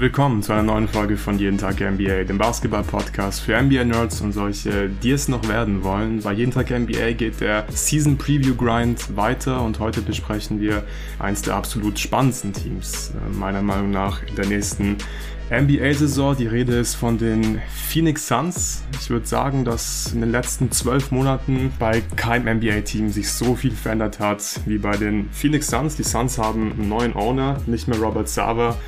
Willkommen zu einer neuen Folge von Jeden Tag NBA, dem Basketball-Podcast für NBA-Nerds und solche, die es noch werden wollen. Bei Jeden Tag NBA geht der Season Preview Grind weiter und heute besprechen wir eins der absolut spannendsten Teams, äh, meiner Meinung nach, in der nächsten NBA-Saison. Die Rede ist von den Phoenix Suns. Ich würde sagen, dass in den letzten zwölf Monaten bei keinem NBA-Team sich so viel verändert hat wie bei den Phoenix Suns. Die Suns haben einen neuen Owner, nicht mehr Robert Sava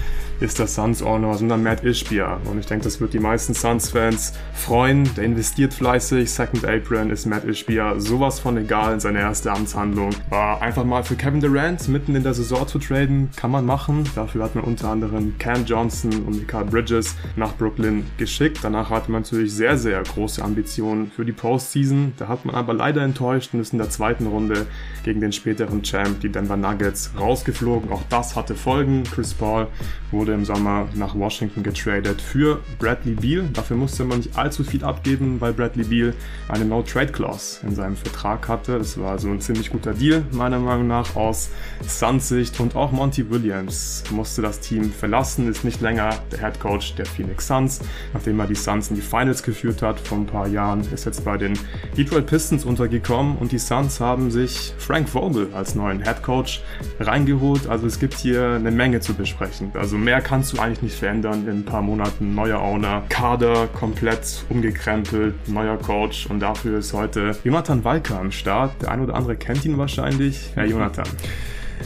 ist der Suns-Owner, sondern Matt Ishbia. Und ich denke, das wird die meisten Suns-Fans freuen. Der investiert fleißig. Second Apron ist Matt Ishbia sowas von egal in seiner ersten Amtshandlung. War einfach mal für Kevin Durant mitten in der Saison zu traden, kann man machen. Dafür hat man unter anderem Cam Johnson und Mikael Bridges nach Brooklyn geschickt. Danach hatte man natürlich sehr, sehr große Ambitionen für die Postseason. Da hat man aber leider enttäuscht und ist in der zweiten Runde gegen den späteren Champ, die Denver Nuggets, rausgeflogen. Auch das hatte Folgen. Chris Paul wurde im Sommer nach Washington getradet für Bradley Beal. Dafür musste man nicht allzu viel abgeben, weil Bradley Beal eine No-Trade-Clause in seinem Vertrag hatte. Das war so ein ziemlich guter Deal, meiner Meinung nach, aus Suns Sicht. Und auch Monty Williams musste das Team verlassen, ist nicht länger der Head Coach der Phoenix Suns. Nachdem er die Suns in die Finals geführt hat vor ein paar Jahren, ist jetzt bei den Detroit Pistons untergekommen und die Suns haben sich Frank Vogel als neuen Head Coach reingeholt. Also es gibt hier eine Menge zu besprechen. Also mehr kannst du eigentlich nicht verändern in ein paar Monaten. Neuer Owner, Kader komplett umgekrempelt, neuer Coach und dafür ist heute Jonathan Walker am Start. Der ein oder andere kennt ihn wahrscheinlich. Herr Jonathan.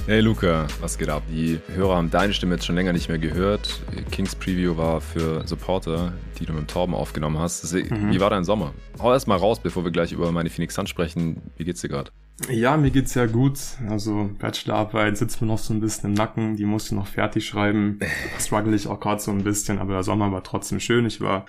Hey Luca, was geht ab? Die Hörer haben deine Stimme jetzt schon länger nicht mehr gehört. Kings Preview war für Supporter, die du mit dem Torben aufgenommen hast. Mhm. Wie war dein Sommer? Hau erst mal raus, bevor wir gleich über meine Phoenix Suns sprechen. Wie geht's dir gerade? Ja, mir geht's ja gut. Also Bachelorarbeit sitzt mir noch so ein bisschen im Nacken, die musste noch fertig schreiben. Struggle ich auch gerade so ein bisschen, aber der Sommer war trotzdem schön. Ich war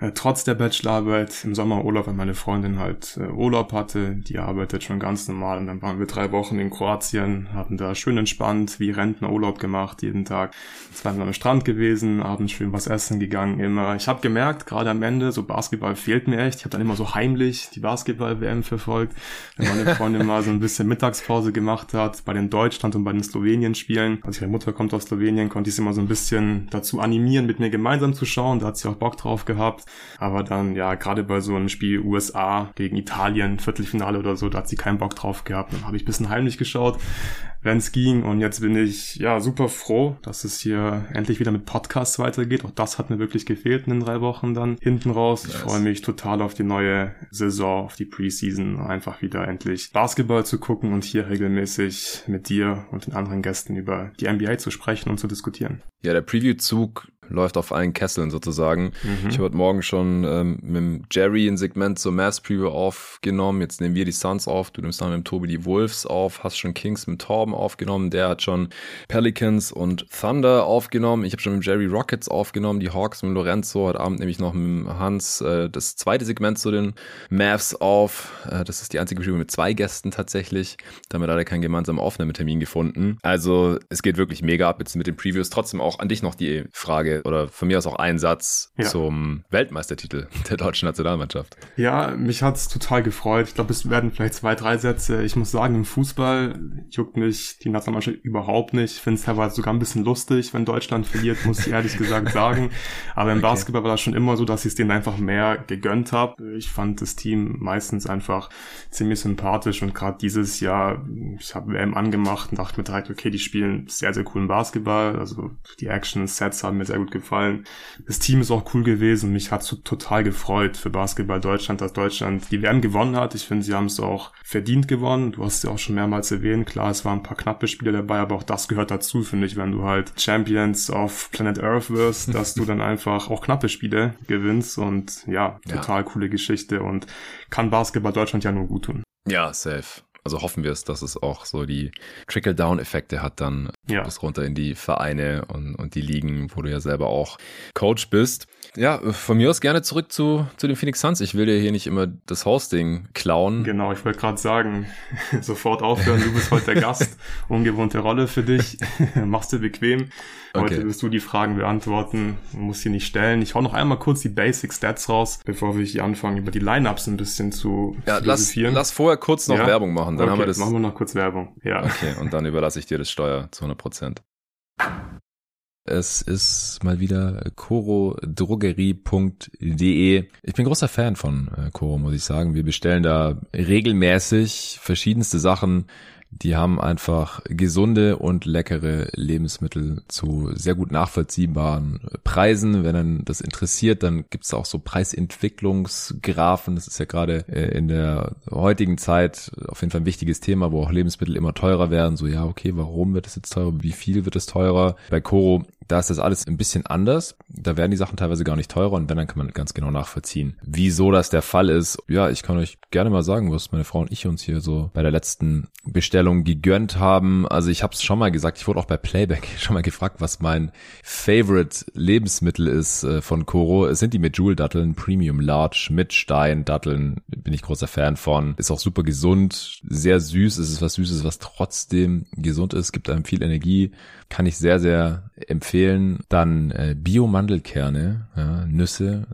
äh, trotz der Bachelorarbeit im Sommerurlaub, weil meine Freundin halt äh, Urlaub hatte. Die arbeitet schon ganz normal und dann waren wir drei Wochen in Kroatien, hatten da schön entspannt, wie Rentnerurlaub gemacht, jeden Tag. Zweimal am Strand gewesen, abends schön was essen gegangen, immer. Ich habe gemerkt, gerade am Ende, so Basketball fehlt mir echt. Ich habe dann immer so heimlich die Basketball-WM verfolgt, wenn meine Freundin mal so ein bisschen Mittagspause gemacht hat, bei den Deutschland- und bei den Slowenien-Spielen. Also ihre Mutter kommt aus Slowenien, konnte ich sie immer so ein bisschen dazu animieren, mit mir gemeinsam zu schauen. Da hat sie auch Bock drauf gehabt. Aber dann, ja, gerade bei so einem Spiel USA gegen Italien, Viertelfinale oder so, da hat sie keinen Bock drauf gehabt. Dann habe ich ein bisschen heimlich geschaut, wenn es ging. Und jetzt bin ich, ja, super froh, dass es hier endlich wieder mit Podcasts weitergeht. Auch das hat mir wirklich gefehlt in den drei Wochen dann hinten raus. Ich freue mich total auf die neue Saison, auf die Preseason, einfach wieder endlich Basketball zu gucken und hier regelmäßig mit dir und den anderen Gästen über die NBA zu sprechen und zu diskutieren. Ja, der Preview-Zug läuft auf allen Kesseln sozusagen. Mhm. Ich habe heute Morgen schon ähm, mit Jerry ein Segment zur Mass Preview aufgenommen. Jetzt nehmen wir die Suns auf. Du nimmst dann mit Tobi die Wolves auf. Hast schon Kings mit Torben aufgenommen. Der hat schon Pelicans und Thunder aufgenommen. Ich habe schon mit Jerry Rockets aufgenommen. Die Hawks mit Lorenzo. Heute Abend nehme ich noch mit Hans äh, das zweite Segment zu den Mavs auf. Äh, das ist die einzige Preview mit zwei Gästen tatsächlich. Da haben wir leider keinen gemeinsamen Aufnahmetermin gefunden. Also es geht wirklich mega ab jetzt mit den Previews. Trotzdem auch an dich noch die Frage oder von mir aus auch ein Satz ja. zum Weltmeistertitel der deutschen Nationalmannschaft. Ja, mich hat's total gefreut. Ich glaube, es werden vielleicht zwei, drei Sätze. Ich muss sagen, im Fußball juckt mich die Nationalmannschaft überhaupt nicht. Ich finde es teilweise sogar ein bisschen lustig, wenn Deutschland verliert, muss ich ehrlich gesagt sagen. Aber im okay. Basketball war das schon immer so, dass ich es denen einfach mehr gegönnt habe. Ich fand das Team meistens einfach ziemlich sympathisch und gerade dieses Jahr, ich habe WM angemacht und dachte mir direkt, okay, die spielen sehr, sehr coolen Basketball. Also die Action-Sets haben mir sehr gut gut gefallen. Das Team ist auch cool gewesen. Mich hat so total gefreut für Basketball Deutschland, dass Deutschland die WM gewonnen hat. Ich finde, sie haben es auch verdient gewonnen. Du hast es ja auch schon mehrmals erwähnt. Klar, es waren ein paar knappe Spiele dabei, aber auch das gehört dazu, finde ich, wenn du halt Champions of Planet Earth wirst, dass du dann einfach auch knappe Spiele gewinnst und ja, total ja. coole Geschichte und kann Basketball Deutschland ja nur gut tun. Ja, safe also hoffen wir es, dass es auch so die Trickle-Down-Effekte hat dann ja. bis runter in die Vereine und, und die Ligen, wo du ja selber auch Coach bist. Ja, von mir aus gerne zurück zu, zu den Phoenix Suns. Ich will dir hier nicht immer das Hosting klauen. Genau, ich wollte gerade sagen, sofort aufhören, du bist heute der Gast. Ungewohnte Rolle für dich. Machst du bequem. Heute okay. wirst du die Fragen beantworten. Man muss sie nicht stellen. Ich hau noch einmal kurz die Basic Stats raus, bevor wir hier anfangen, über die Lineups ein bisschen zu ja, lass, lass vorher kurz noch ja? Werbung machen. Dann okay, haben wir das. Machen wir noch kurz Werbung. Ja. Okay, und dann überlasse ich dir das Steuer zu 100 Prozent. Es ist mal wieder corodrogerie.de. Ich bin großer Fan von äh, Coro, muss ich sagen. Wir bestellen da regelmäßig verschiedenste Sachen die haben einfach gesunde und leckere Lebensmittel zu sehr gut nachvollziehbaren Preisen. Wenn dann das interessiert, dann gibt es auch so Preisentwicklungsgrafen. Das ist ja gerade äh, in der heutigen Zeit auf jeden Fall ein wichtiges Thema, wo auch Lebensmittel immer teurer werden. So, ja, okay, warum wird es jetzt teurer? Wie viel wird es teurer? Bei Coro da ist das alles ein bisschen anders. Da werden die Sachen teilweise gar nicht teurer und wenn, dann kann man ganz genau nachvollziehen, wieso das der Fall ist. Ja, ich kann euch gerne mal sagen, was meine Frau und ich uns hier so bei der letzten Bestellung gegönnt haben. Also ich habe es schon mal gesagt, ich wurde auch bei Playback schon mal gefragt, was mein Favorite Lebensmittel ist äh, von Coro. Es sind die Medjool-Datteln, Premium Large mit Stein-Datteln. Bin ich großer Fan von. Ist auch super gesund, sehr süß. Es ist was Süßes, was trotzdem gesund ist, gibt einem viel Energie. Kann ich sehr, sehr empfehlen. Dann äh, Bio-Mandelkerne, ja, Nüsse,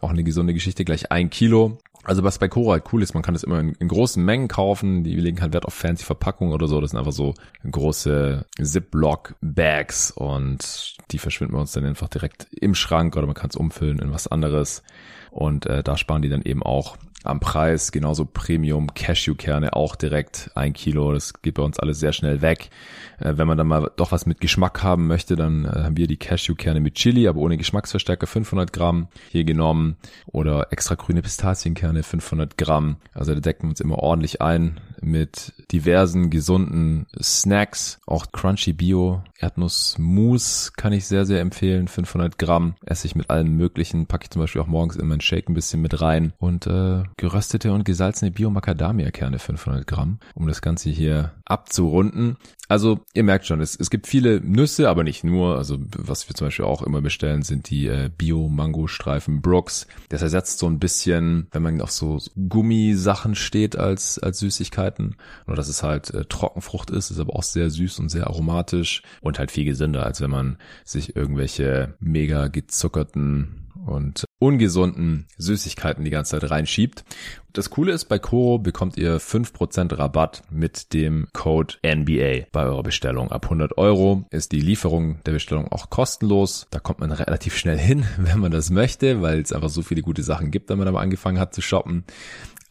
auch eine gesunde Geschichte, gleich ein Kilo. Also was bei Cora halt cool ist, man kann das immer in, in, großen Mengen kaufen. Die legen halt Wert auf fancy Verpackungen oder so. Das sind einfach so große Ziploc-Bags und die verschwinden bei uns dann einfach direkt im Schrank oder man kann es umfüllen in was anderes. Und äh, da sparen die dann eben auch am Preis. Genauso Premium Cashewkerne auch direkt ein Kilo. Das geht bei uns alles sehr schnell weg. Äh, wenn man dann mal doch was mit Geschmack haben möchte, dann äh, haben wir die Cashewkerne mit Chili, aber ohne Geschmacksverstärker 500 Gramm hier genommen oder extra grüne Pistazienkerne 500 Gramm. Also da decken wir uns immer ordentlich ein mit diversen gesunden Snacks. Auch Crunchy Bio Erdnussmus kann ich sehr, sehr empfehlen. 500 Gramm esse ich mit allem möglichen. Packe ich zum Beispiel auch morgens in meinen Shake ein bisschen mit rein. Und äh, geröstete und gesalzene Bio-Macadamia-Kerne 500 Gramm, um das Ganze hier abzurunden. Also ihr merkt schon, es, es gibt viele Nüsse, aber nicht nur. Also was wir zum Beispiel auch immer bestellen, sind die äh, Bio-Mango-Streifen Brooks. Das ersetzt so ein bisschen, wenn man auf so Gummisachen steht als, als Süßigkeiten. Nur dass es halt äh, Trockenfrucht ist, ist aber auch sehr süß und sehr aromatisch und halt viel gesünder, als wenn man sich irgendwelche mega gezuckerten und ungesunden Süßigkeiten die ganze Zeit reinschiebt. Das Coole ist, bei Koro bekommt ihr 5% Rabatt mit dem Code NBA bei eurer Bestellung. Ab 100 Euro ist die Lieferung der Bestellung auch kostenlos. Da kommt man relativ schnell hin, wenn man das möchte, weil es einfach so viele gute Sachen gibt, wenn man aber angefangen hat zu shoppen.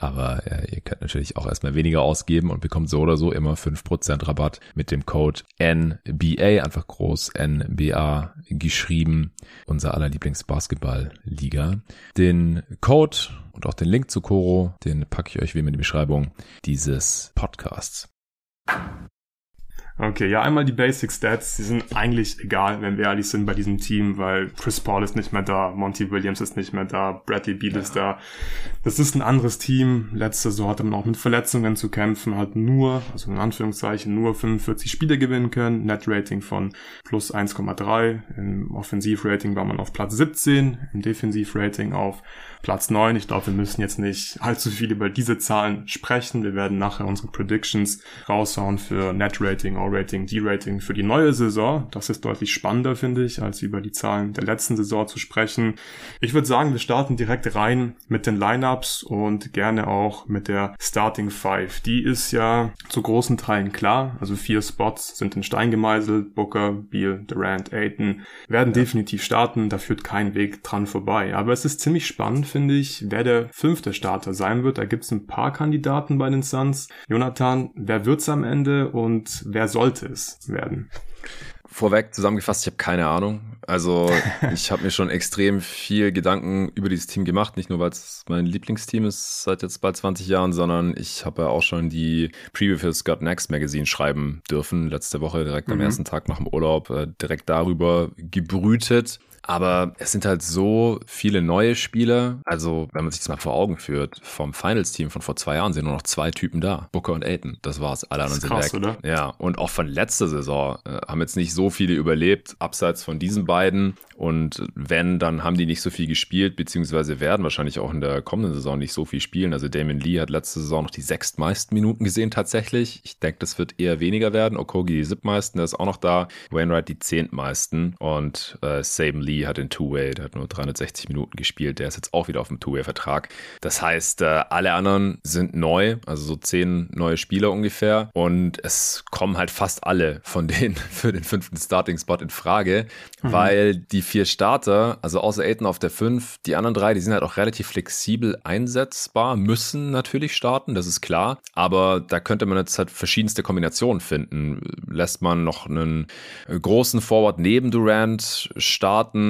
Aber ja, ihr könnt natürlich auch erstmal weniger ausgeben und bekommt so oder so immer 5% Rabatt mit dem Code NBA, einfach groß NBA geschrieben, unser aller Lieblingsbasketball-Liga. Den Code und auch den Link zu Coro, den packe ich euch wie immer in die Beschreibung dieses Podcasts. Okay, ja, einmal die Basic Stats, die sind eigentlich egal, wenn wir ehrlich sind bei diesem Team, weil Chris Paul ist nicht mehr da, Monty Williams ist nicht mehr da, Bradley Beal ja. ist da. Das ist ein anderes Team. Letzte Saison hatte man auch mit Verletzungen zu kämpfen, hat nur, also in Anführungszeichen, nur 45 Spiele gewinnen können, Net Rating von plus 1,3, im Offensivrating war man auf Platz 17, im Defensivrating auf Platz 9. Ich glaube, wir müssen jetzt nicht allzu viel über diese Zahlen sprechen. Wir werden nachher unsere Predictions raushauen für Net Rating, O-Rating, D-Rating für die neue Saison. Das ist deutlich spannender, finde ich, als über die Zahlen der letzten Saison zu sprechen. Ich würde sagen, wir starten direkt rein mit den Lineups und gerne auch mit der Starting Five. Die ist ja zu großen Teilen klar. Also vier Spots sind in Stein gemeißelt. Booker, Beal, Durant, Aiton werden ja. definitiv starten. Da führt kein Weg dran vorbei. Aber es ist ziemlich spannend, finde ich, wer der fünfte Starter sein wird. Da gibt es ein paar Kandidaten bei den Suns. Jonathan, wer wird's am Ende und wer sollte es werden? vorweg zusammengefasst, ich habe keine Ahnung. Also ich habe mir schon extrem viel Gedanken über dieses Team gemacht, nicht nur weil es mein Lieblingsteam ist seit jetzt bald 20 Jahren, sondern ich habe ja auch schon die Preview für Scott Next Magazine schreiben dürfen, letzte Woche direkt mhm. am ersten Tag nach dem Urlaub, äh, direkt darüber gebrütet. Aber es sind halt so viele neue Spieler. Also, wenn man sich das mal vor Augen führt, vom Finals-Team von vor zwei Jahren sind nur noch zwei Typen da. Booker und Aiton. Das war's. Alle anderen sind weg. Oder? Ja. Und auch von letzter Saison äh, haben jetzt nicht so viele überlebt, abseits von diesen beiden. Und wenn, dann haben die nicht so viel gespielt, beziehungsweise werden wahrscheinlich auch in der kommenden Saison nicht so viel spielen. Also Damon Lee hat letzte Saison noch die sechstmeisten Minuten gesehen tatsächlich. Ich denke, das wird eher weniger werden. Okogi die siebtmeisten, der ist auch noch da. Wainwright die zehntmeisten. Und äh, Saban Lee hat den Two-Way, der hat nur 360 Minuten gespielt. Der ist jetzt auch wieder auf dem Two-Way-Vertrag. Das heißt, äh, alle anderen sind neu, also so zehn neue Spieler ungefähr. Und es kommen halt fast alle von denen für den fünften Starting-Spot in Frage, mhm. weil die vier Starter, also außer Aiden auf der 5, die anderen drei, die sind halt auch relativ flexibel einsetzbar, müssen natürlich starten, das ist klar. Aber da könnte man jetzt halt verschiedenste Kombinationen finden. Lässt man noch einen großen Forward neben Durant starten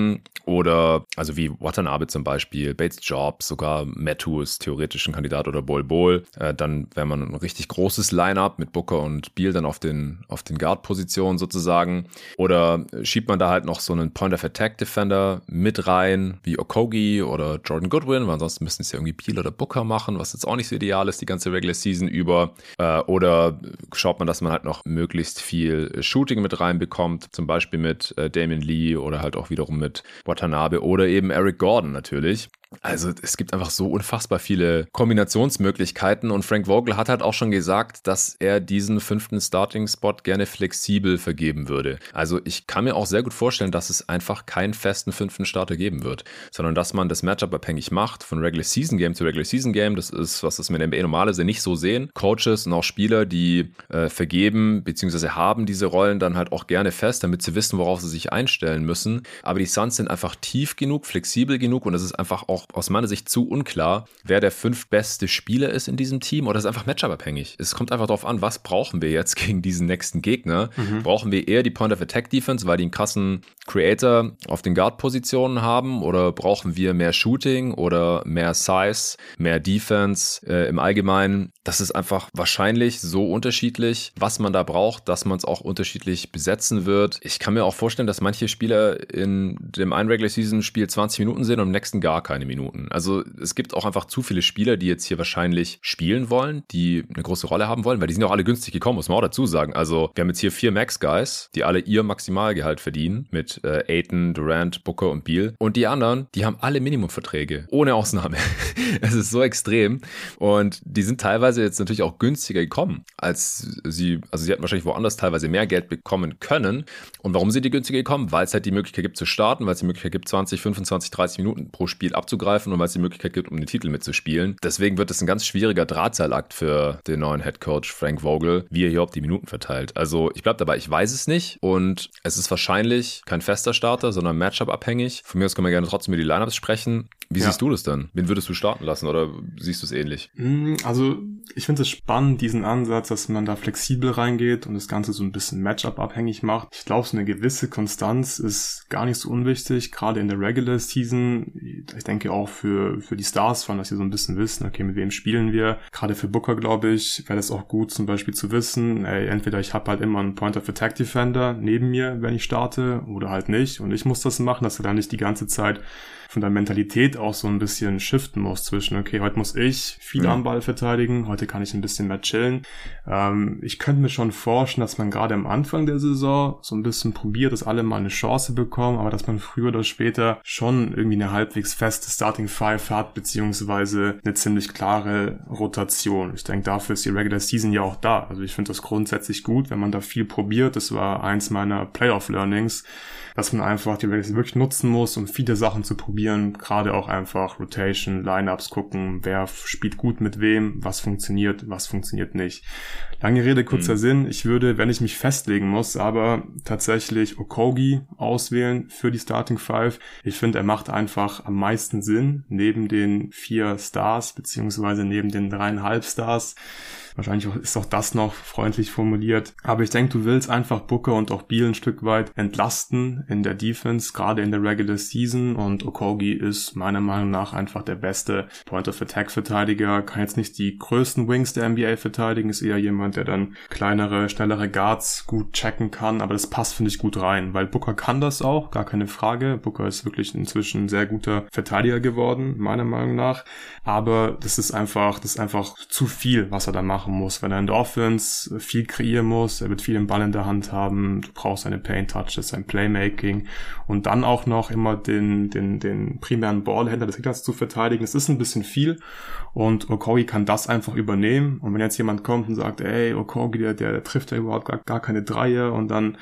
oder, also wie Watanabe zum Beispiel, Bates Jobs, sogar Matthew ist theoretisch ein Kandidat oder Bol Bol. Äh, dann wäre man ein richtig großes Line-Up mit Booker und Beal dann auf den, auf den Guard-Positionen sozusagen. Oder schiebt man da halt noch so einen Point of Attack Attack Defender mit rein, wie Okogi oder Jordan Goodwin, weil ansonsten müssen es ja irgendwie Peel oder Booker machen, was jetzt auch nicht so ideal ist, die ganze Regular Season über. Äh, oder schaut man, dass man halt noch möglichst viel Shooting mit reinbekommt, zum Beispiel mit äh, Damon Lee oder halt auch wiederum mit Watanabe oder eben Eric Gordon natürlich. Also es gibt einfach so unfassbar viele Kombinationsmöglichkeiten und Frank Vogel hat halt auch schon gesagt, dass er diesen fünften Starting-Spot gerne flexibel vergeben würde. Also ich kann mir auch sehr gut vorstellen, dass es einfach keinen festen fünften Starter geben wird, sondern dass man das Matchup abhängig macht von Regular Season Game zu Regular Season Game. Das ist, was das mit NBA normalerweise nicht so sehen. Coaches und auch Spieler, die äh, vergeben bzw. haben diese Rollen dann halt auch gerne fest, damit sie wissen, worauf sie sich einstellen müssen. Aber die Suns sind einfach tief genug, flexibel genug und es ist einfach auch auch aus meiner Sicht zu unklar, wer der fünf beste Spieler ist in diesem Team oder ist einfach Matchup-abhängig. Es kommt einfach darauf an, was brauchen wir jetzt gegen diesen nächsten Gegner. Mhm. Brauchen wir eher die Point-of-Attack-Defense, weil die einen krassen Creator auf den Guard-Positionen haben oder brauchen wir mehr Shooting oder mehr Size, mehr Defense äh, im Allgemeinen? Das ist einfach wahrscheinlich so unterschiedlich, was man da braucht, dass man es auch unterschiedlich besetzen wird. Ich kann mir auch vorstellen, dass manche Spieler in dem einen Regular Season Spiel 20 Minuten sind und im nächsten gar keine Minuten. Also es gibt auch einfach zu viele Spieler, die jetzt hier wahrscheinlich spielen wollen, die eine große Rolle haben wollen, weil die sind auch alle günstig gekommen, muss man auch dazu sagen. Also wir haben jetzt hier vier Max-Guys, die alle ihr Maximalgehalt verdienen mit äh, Aiton, Durant, Booker und Beal. Und die anderen, die haben alle Minimumverträge, ohne Ausnahme. es ist so extrem. Und die sind teilweise jetzt natürlich auch günstiger gekommen, als sie, also sie hätten wahrscheinlich woanders teilweise mehr Geld bekommen können. Und warum sind die günstiger gekommen? Weil es halt die Möglichkeit gibt zu starten, weil es die Möglichkeit gibt, 20, 25, 30 Minuten pro Spiel abzugreifen und weil es die Möglichkeit gibt, um den Titel mitzuspielen. Deswegen wird es ein ganz schwieriger Drahtseilakt für den neuen Head Coach Frank Vogel, wie er hier überhaupt die Minuten verteilt. Also ich bleibe dabei, ich weiß es nicht und es ist wahrscheinlich kein fester Starter, sondern Matchup abhängig. Von mir aus können wir gerne trotzdem über die Lineups sprechen. Wie ja. siehst du das denn? Wen würdest du starten lassen oder siehst du es ähnlich? Mm, also ich finde es spannend, diesen Ansatz, dass man da flexibel reingeht und das Ganze so ein bisschen Matchup abhängig macht. Ich glaube, so eine gewisse Konstanz ist gar nicht so unwichtig, gerade in der Regular Season. Ich denke auch für, für die Stars, von dass sie so ein bisschen wissen, okay, mit wem spielen wir. Gerade für Booker, glaube ich, wäre das auch gut zum Beispiel zu wissen, ey, entweder ich habe halt immer einen Point of Attack Defender neben mir, wenn ich starte, oder halt nicht. Und ich muss das machen, dass er dann nicht die ganze Zeit von der Mentalität auch so ein bisschen shiften muss zwischen, okay, heute muss ich viel ja. am Ball verteidigen, heute kann ich ein bisschen mehr chillen. Ähm, ich könnte mir schon vorstellen, dass man gerade am Anfang der Saison so ein bisschen probiert, dass alle mal eine Chance bekommen, aber dass man früher oder später schon irgendwie eine halbwegs feste Starting Five hat, beziehungsweise eine ziemlich klare Rotation. Ich denke, dafür ist die Regular Season ja auch da. Also ich finde das grundsätzlich gut, wenn man da viel probiert. Das war eins meiner Playoff Learnings dass man einfach die Regular wirklich nutzen muss, um viele Sachen zu probieren. Gerade auch einfach Rotation, Lineups gucken, wer spielt gut mit wem, was funktioniert, was funktioniert nicht. Lange Rede, kurzer mhm. Sinn. Ich würde, wenn ich mich festlegen muss, aber tatsächlich Okogi auswählen für die Starting Five. Ich finde, er macht einfach am meisten Sinn neben den vier Stars beziehungsweise neben den dreieinhalb Stars Wahrscheinlich ist auch das noch freundlich formuliert. Aber ich denke, du willst einfach Booker und auch Beal ein Stück weit entlasten in der Defense, gerade in der Regular Season. Und Okogi ist meiner Meinung nach einfach der beste Point of Attack Verteidiger. Kann jetzt nicht die größten Wings der NBA verteidigen, ist eher jemand, der dann kleinere, schnellere Guards gut checken kann. Aber das passt, finde ich, gut rein, weil Booker kann das auch, gar keine Frage. Booker ist wirklich inzwischen ein sehr guter Verteidiger geworden, meiner Meinung nach. Aber das ist einfach, das ist einfach zu viel, was er da machen muss. Wenn er in der Offense viel kreieren muss, er wird viel im Ball in der Hand haben, du brauchst seine Paint Touches, sein Playmaking und dann auch noch immer den, den, den primären Ballhändler des Gegners zu verteidigen. Es ist ein bisschen viel und Okogi kann das einfach übernehmen. Und wenn jetzt jemand kommt und sagt, ey, Okogi, der, der trifft ja überhaupt gar, gar keine Dreier und dann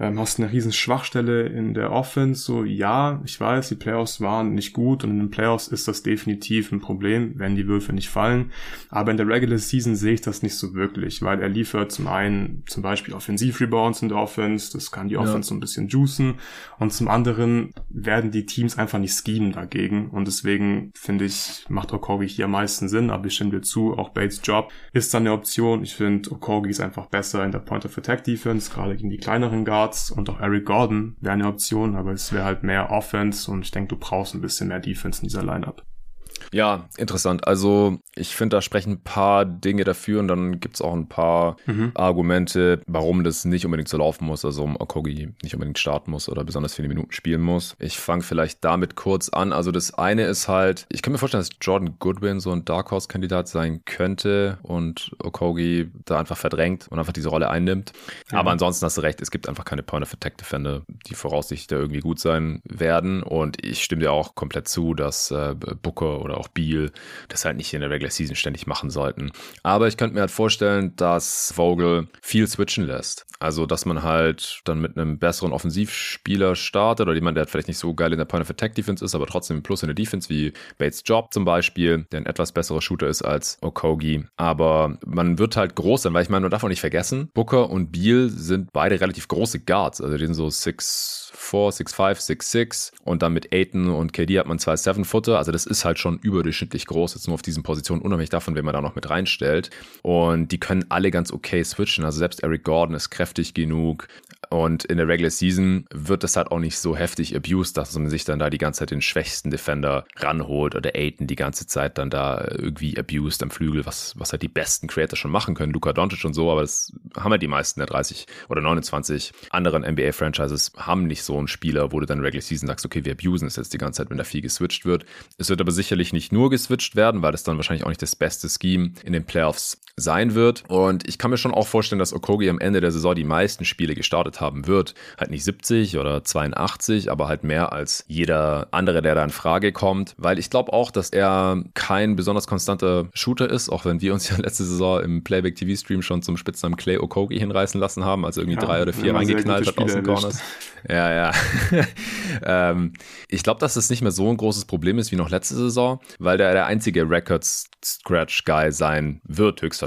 ähm, hast eine riesen Schwachstelle in der Offense. So, ja, ich weiß, die Playoffs waren nicht gut und in den Playoffs ist das definitiv ein Problem, wenn die Würfe nicht fallen. Aber in der Regular Season sehe ich das nicht so wirklich, weil er liefert zum einen zum Beispiel Offensiv-Rebounds in der Offense, das kann die Offense ja. so ein bisschen juicen und zum anderen werden die Teams einfach nicht schemen dagegen und deswegen finde ich, macht Okogi hier am meisten Sinn, aber ich stimme dir zu, auch Bates Job ist dann eine Option. Ich finde, Okogi ist einfach besser in der Point of Attack Defense, gerade gegen die kleineren Guards Guards und auch Eric Gordon wäre eine Option, aber es wäre halt mehr Offense und ich denke, du brauchst ein bisschen mehr Defense in dieser Lineup. Ja, interessant. Also ich finde, da sprechen ein paar Dinge dafür und dann gibt es auch ein paar mhm. Argumente, warum das nicht unbedingt so laufen muss, also um Okogi nicht unbedingt starten muss oder besonders viele Minuten spielen muss. Ich fange vielleicht damit kurz an. Also das eine ist halt, ich kann mir vorstellen, dass Jordan Goodwin so ein Dark Horse-Kandidat sein könnte und Okogi da einfach verdrängt und einfach diese Rolle einnimmt. Mhm. Aber ansonsten hast du recht, es gibt einfach keine Point-of-Attack-Defender, die voraussichtlich da irgendwie gut sein werden. Und ich stimme dir auch komplett zu, dass äh, Booker oder auch Beal das halt nicht in der Regular Season ständig machen sollten. Aber ich könnte mir halt vorstellen, dass Vogel viel switchen lässt. Also, dass man halt dann mit einem besseren Offensivspieler startet oder jemand, der halt vielleicht nicht so geil in der Point of Attack Defense ist, aber trotzdem Plus in der Defense, wie Bates Job zum Beispiel, der ein etwas besserer Shooter ist als Okogi. Aber man wird halt groß sein, weil ich meine, man darf auch nicht vergessen, Booker und Beal sind beide relativ große Guards. Also, die sind so 6 4, 6, 5, 6, 6 und dann mit Aiton und KD hat man zwei 7-Footer. Also das ist halt schon überdurchschnittlich groß, jetzt nur auf diesen Positionen, unabhängig davon, wen man da noch mit reinstellt. Und die können alle ganz okay switchen. Also selbst Eric Gordon ist kräftig genug. Und in der Regular Season wird das halt auch nicht so heftig abused, dass man sich dann da die ganze Zeit den schwächsten Defender ranholt oder Aiton die ganze Zeit dann da irgendwie abused am Flügel, was, was halt die besten Creator schon machen können. Luka Doncic und so, aber das haben ja die meisten der 30 oder 29 anderen NBA-Franchises haben nicht so einen Spieler, wo du dann Regular Season sagst, okay, wir abusen es jetzt die ganze Zeit, wenn da viel geswitcht wird. Es wird aber sicherlich nicht nur geswitcht werden, weil das dann wahrscheinlich auch nicht das beste Scheme in den Playoffs sein wird. Und ich kann mir schon auch vorstellen, dass Okogi am Ende der Saison die meisten Spiele gestartet haben wird. Halt nicht 70 oder 82, aber halt mehr als jeder andere, der da in Frage kommt. Weil ich glaube auch, dass er kein besonders konstanter Shooter ist, auch wenn wir uns ja letzte Saison im Playback TV Stream schon zum Spitznamen Clay Okogi hinreißen lassen haben, also irgendwie ja, drei oder vier reingeknallt hat aus den Corners. Ja, ja. ähm, ich glaube, dass das nicht mehr so ein großes Problem ist wie noch letzte Saison, weil der der einzige Record-Scratch-Guy sein wird, höchstwahrscheinlich.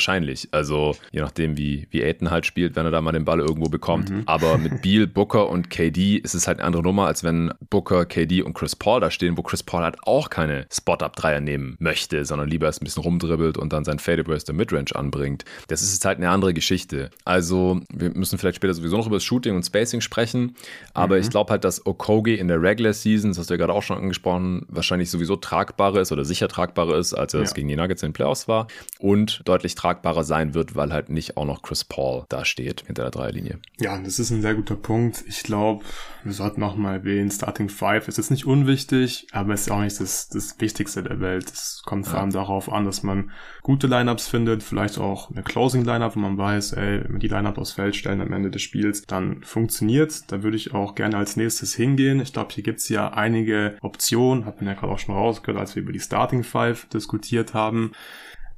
Also je nachdem, wie, wie Aiden halt spielt, wenn er da mal den Ball irgendwo bekommt. Mhm. Aber mit Beal, Booker und KD ist es halt eine andere Nummer, als wenn Booker, KD und Chris Paul da stehen, wo Chris Paul halt auch keine Spot-Up-Dreier nehmen möchte, sondern lieber erst ein bisschen rumdribbelt und dann sein Fadeaway aus der Midrange anbringt. Das ist jetzt halt eine andere Geschichte. Also wir müssen vielleicht später sowieso noch über das Shooting und Spacing sprechen, aber mhm. ich glaube halt, dass Okogi in der Regular Season, das hast du ja gerade auch schon angesprochen, wahrscheinlich sowieso tragbarer ist oder sicher tragbarer ist, als er es gegen die Nuggets in den Playoffs war und deutlich tragbarer sein wird, weil halt nicht auch noch Chris Paul da steht hinter der Dreierlinie. Ja, das ist ein sehr guter Punkt. Ich glaube, wir sollten auch mal erwähnen, Starting Five ist jetzt nicht unwichtig, aber es ist auch nicht das, das Wichtigste der Welt. Es kommt vor allem darauf an, dass man gute Lineups findet, vielleicht auch eine Closing Lineup, wo man weiß, ey, wenn wir die Lineup aufs Feld stellen am Ende des Spiels, dann funktioniert. Da würde ich auch gerne als nächstes hingehen. Ich glaube, hier gibt's ja einige Optionen, hat man ja gerade auch schon rausgehört, als wir über die Starting Five diskutiert haben.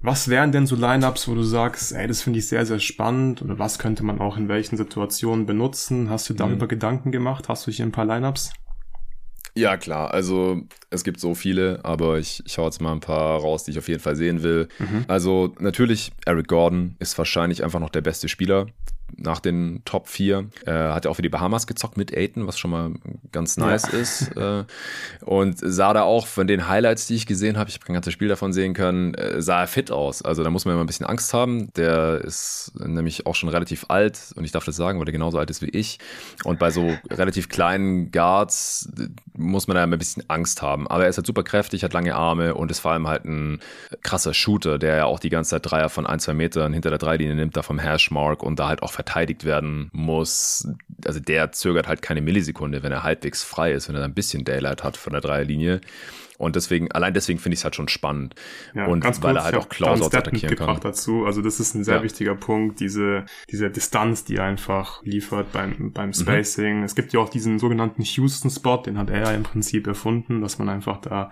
Was wären denn so Lineups, wo du sagst, ey, das finde ich sehr, sehr spannend oder was könnte man auch in welchen Situationen benutzen? Hast du darüber mhm. Gedanken gemacht? Hast du hier ein paar Lineups? Ja, klar. Also es gibt so viele, aber ich, ich hau jetzt mal ein paar raus, die ich auf jeden Fall sehen will. Mhm. Also natürlich, Eric Gordon ist wahrscheinlich einfach noch der beste Spieler nach den Top 4. Äh, hat ja auch für die Bahamas gezockt mit Aiton, was schon mal ganz nice ja. ist. Äh, und sah da auch von den Highlights, die ich gesehen habe, ich habe kein ganzes Spiel davon sehen können, äh, sah er fit aus. Also da muss man immer ein bisschen Angst haben. Der ist nämlich auch schon relativ alt und ich darf das sagen, weil er genauso alt ist wie ich. Und bei so relativ kleinen Guards muss man da immer ein bisschen Angst haben. Aber er ist halt super kräftig, hat lange Arme und ist vor allem halt ein krasser Shooter, der ja auch die ganze Zeit Dreier von ein, zwei Metern hinter der Dreilinie nimmt, da vom Hashmark und da halt auch verteidigt werden muss. Also der zögert halt keine Millisekunde, wenn er halbwegs frei ist, wenn er ein bisschen Daylight hat von der Dreierlinie. Und deswegen, allein deswegen finde ich es halt schon spannend. Ja, und ganz weil kurz, er halt auch Stat attackieren kann. mitgebracht dazu. Also das ist ein sehr Ja. wichtiger Punkt, diese, diese Distanz, die er einfach liefert beim, Mhm. beim Spacing. Es gibt ja auch diesen sogenannten Houston-Spot, den hat er ja im Prinzip erfunden, dass man einfach da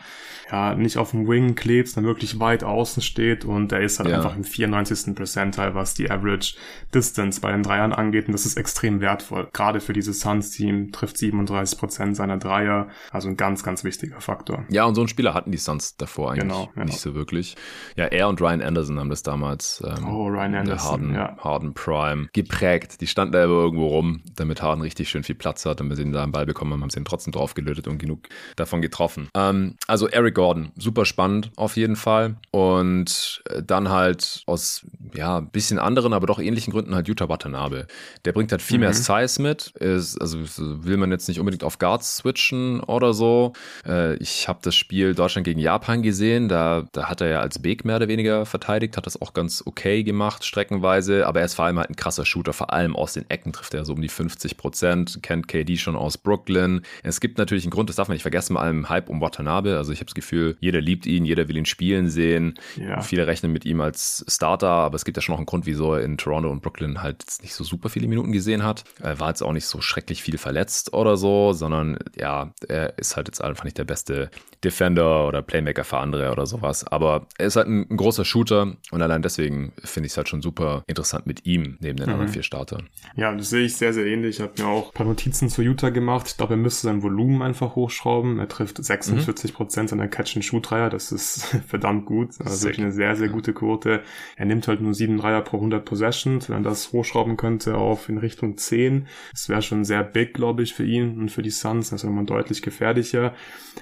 ja nicht auf dem Wing klebt, sondern wirklich weit außen steht und er ist halt Ja. einfach im 94. Percentile, was die Average Distance bei den Dreiern angeht und das ist extrem wertvoll. Gerade für dieses Suns-Team trifft 37 Prozent seiner Dreier, also ein ganz, ganz wichtiger Faktor. Ja, und so einen Spieler hatten die Suns davor eigentlich Genau, ja. nicht so wirklich. Ja, er und Ryan Anderson haben das damals ähm, Oh, Ryan Anderson, Harden, ja. Harden Prime geprägt. Die standen da immer irgendwo rum, damit Harden richtig schön viel Platz hat. Und wir sie da einen Ball bekommen haben, haben sie ihn trotzdem draufgelötet und genug davon getroffen. Ähm, also Eric Gordon, super spannend auf jeden Fall. Und äh, dann halt aus ja, ein bisschen anderen, aber doch ähnlichen Gründen halt Utah Watanabe. Der bringt halt viel mehr Size mit. Ist, also so will man jetzt nicht unbedingt auf Guards switchen oder so. Äh, ich habe das Spiel Deutschland gegen Japan gesehen. Da, da hat er ja als Big mehr oder weniger verteidigt, hat das auch ganz okay gemacht, streckenweise. Aber er ist vor allem halt ein krasser Shooter. Vor allem aus den Ecken trifft er so um die 50 Prozent. Kennt KD schon aus Brooklyn. Es gibt natürlich einen Grund, das darf man nicht vergessen, bei allem Hype um Watanabe. Also ich habe das Gefühl, jeder liebt ihn, jeder will ihn spielen sehen. Ja. Viele rechnen mit ihm als Starter, aber es gibt ja schon noch einen Grund, wieso er in Toronto und Brooklyn halt nicht so super viele Minuten gesehen hat. Er war jetzt auch nicht so schrecklich viel verletzt oder so, sondern ja, er ist halt jetzt einfach nicht der beste Defender oder Playmaker für andere oder sowas. Aber er ist halt ein, ein großer Shooter und allein deswegen finde ich es halt schon super interessant mit ihm neben den anderen vier Startern. Ja, das sehe ich sehr, sehr ähnlich. Ich habe mir auch ein paar Notizen zu Utah gemacht. Ich glaube, er müsste sein Volumen einfach hochschrauben. Er trifft 46 Prozent seiner Catch-and-Shoot-Dreier. Das ist verdammt gut. Also Sick. wirklich eine sehr, sehr gute Quote. Er nimmt halt nur sieben Dreier pro 100 Possessions. Wenn er das hochschrauben könnte auf in Richtung 10, das wäre schon sehr big, glaube ich, für ihn und für die Suns. Das ist nochmal deutlich gefährlicher.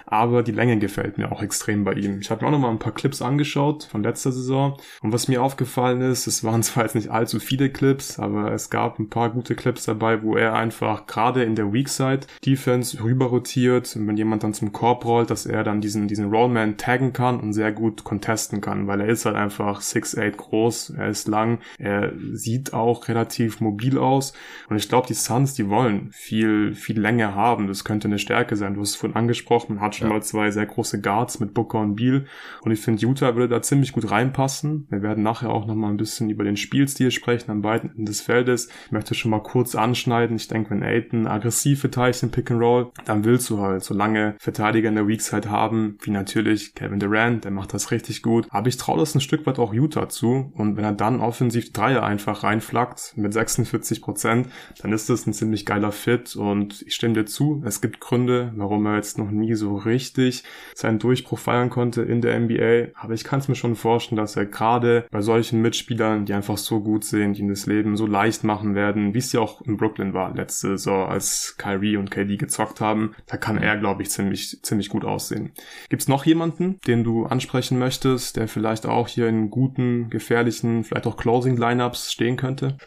Aber die Länge gefällt mir auch extrem bei ihm. Ich habe mir auch nochmal ein paar Clips angeschaut von letzter Saison. Und was mir aufgefallen ist, es waren zwar jetzt nicht allzu viele Clips, aber es gab ein paar gute Clips dabei, wo er einfach gerade in der Weakside Defense rüber rotiert und wenn jemand dann zum Korb rollt, dass er dann diesen, diesen Rollman taggen kann und sehr gut contesten kann, weil er ist halt einfach 6'8 groß, er ist lang, er sieht auch relativ mobil aus und ich glaube, die Suns, die wollen viel, viel Länge haben. Das könnte eine Stärke sein. Du hast es vorhin angesprochen, man hat schon Ja. mal zwei sehr große Guards mit Booker und Beal und ich finde, Utah würde da ziemlich gut reinpassen. Wir werden nachher auch noch mal ein bisschen über den Spielstil sprechen an beiden Enden des Feldes. Ich möchte schon mal kurz anschneiden. Ich denke, wenn Aiton aggressiv verteidigt im Pick and Roll, dann willst du halt so lange Verteidiger in der Weakside haben, wie natürlich Kevin Durant, der macht das richtig gut. Aber ich traue das ein Stück weit auch Utah zu. Und wenn er dann offensiv Dreier einfach reinflackt mit 46 Prozent, dann ist das ein ziemlich geiler Fit. Und ich stimme dir zu, es gibt Gründe, warum er jetzt noch nie so richtig seinen Durchbruch feiern konnte in der NBA. Aber ich kann es mir schon vorstellen, dass er gerade bei solchen Mitspielern, die einfach so gut sind, die ihm das Leben so leicht machen werden, wie es ja auch in Brooklyn war letzte Saison, als Kyrie und KD gezockt haben, da kann er, glaube ich, ziemlich, ziemlich gut aussehen. Gibt's noch jemanden, den du ansprechen möchtest, der vielleicht auch hier in guten, gefährlichen, vielleicht auch Closing-Lineups stehen könnte?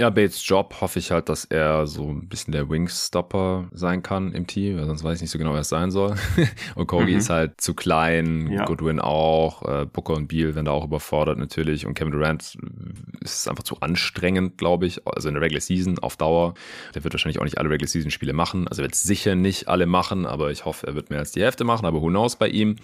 Ja, Bates Job hoffe ich halt, dass er so ein bisschen der Wingstopper sein kann im Team, weil sonst weiß ich nicht so genau, wer es sein soll. und Kogi Mhm. ist halt zu klein, Ja. Goodwin auch, äh, Booker und Beal werden da auch überfordert natürlich und Kevin Durant ist einfach zu anstrengend, glaube ich, also in der Regular Season auf Dauer. Der wird wahrscheinlich auch nicht alle Regular Season Spiele machen, also er wird sicher nicht alle machen, aber ich hoffe, er wird mehr als die Hälfte machen, aber who knows bei ihm.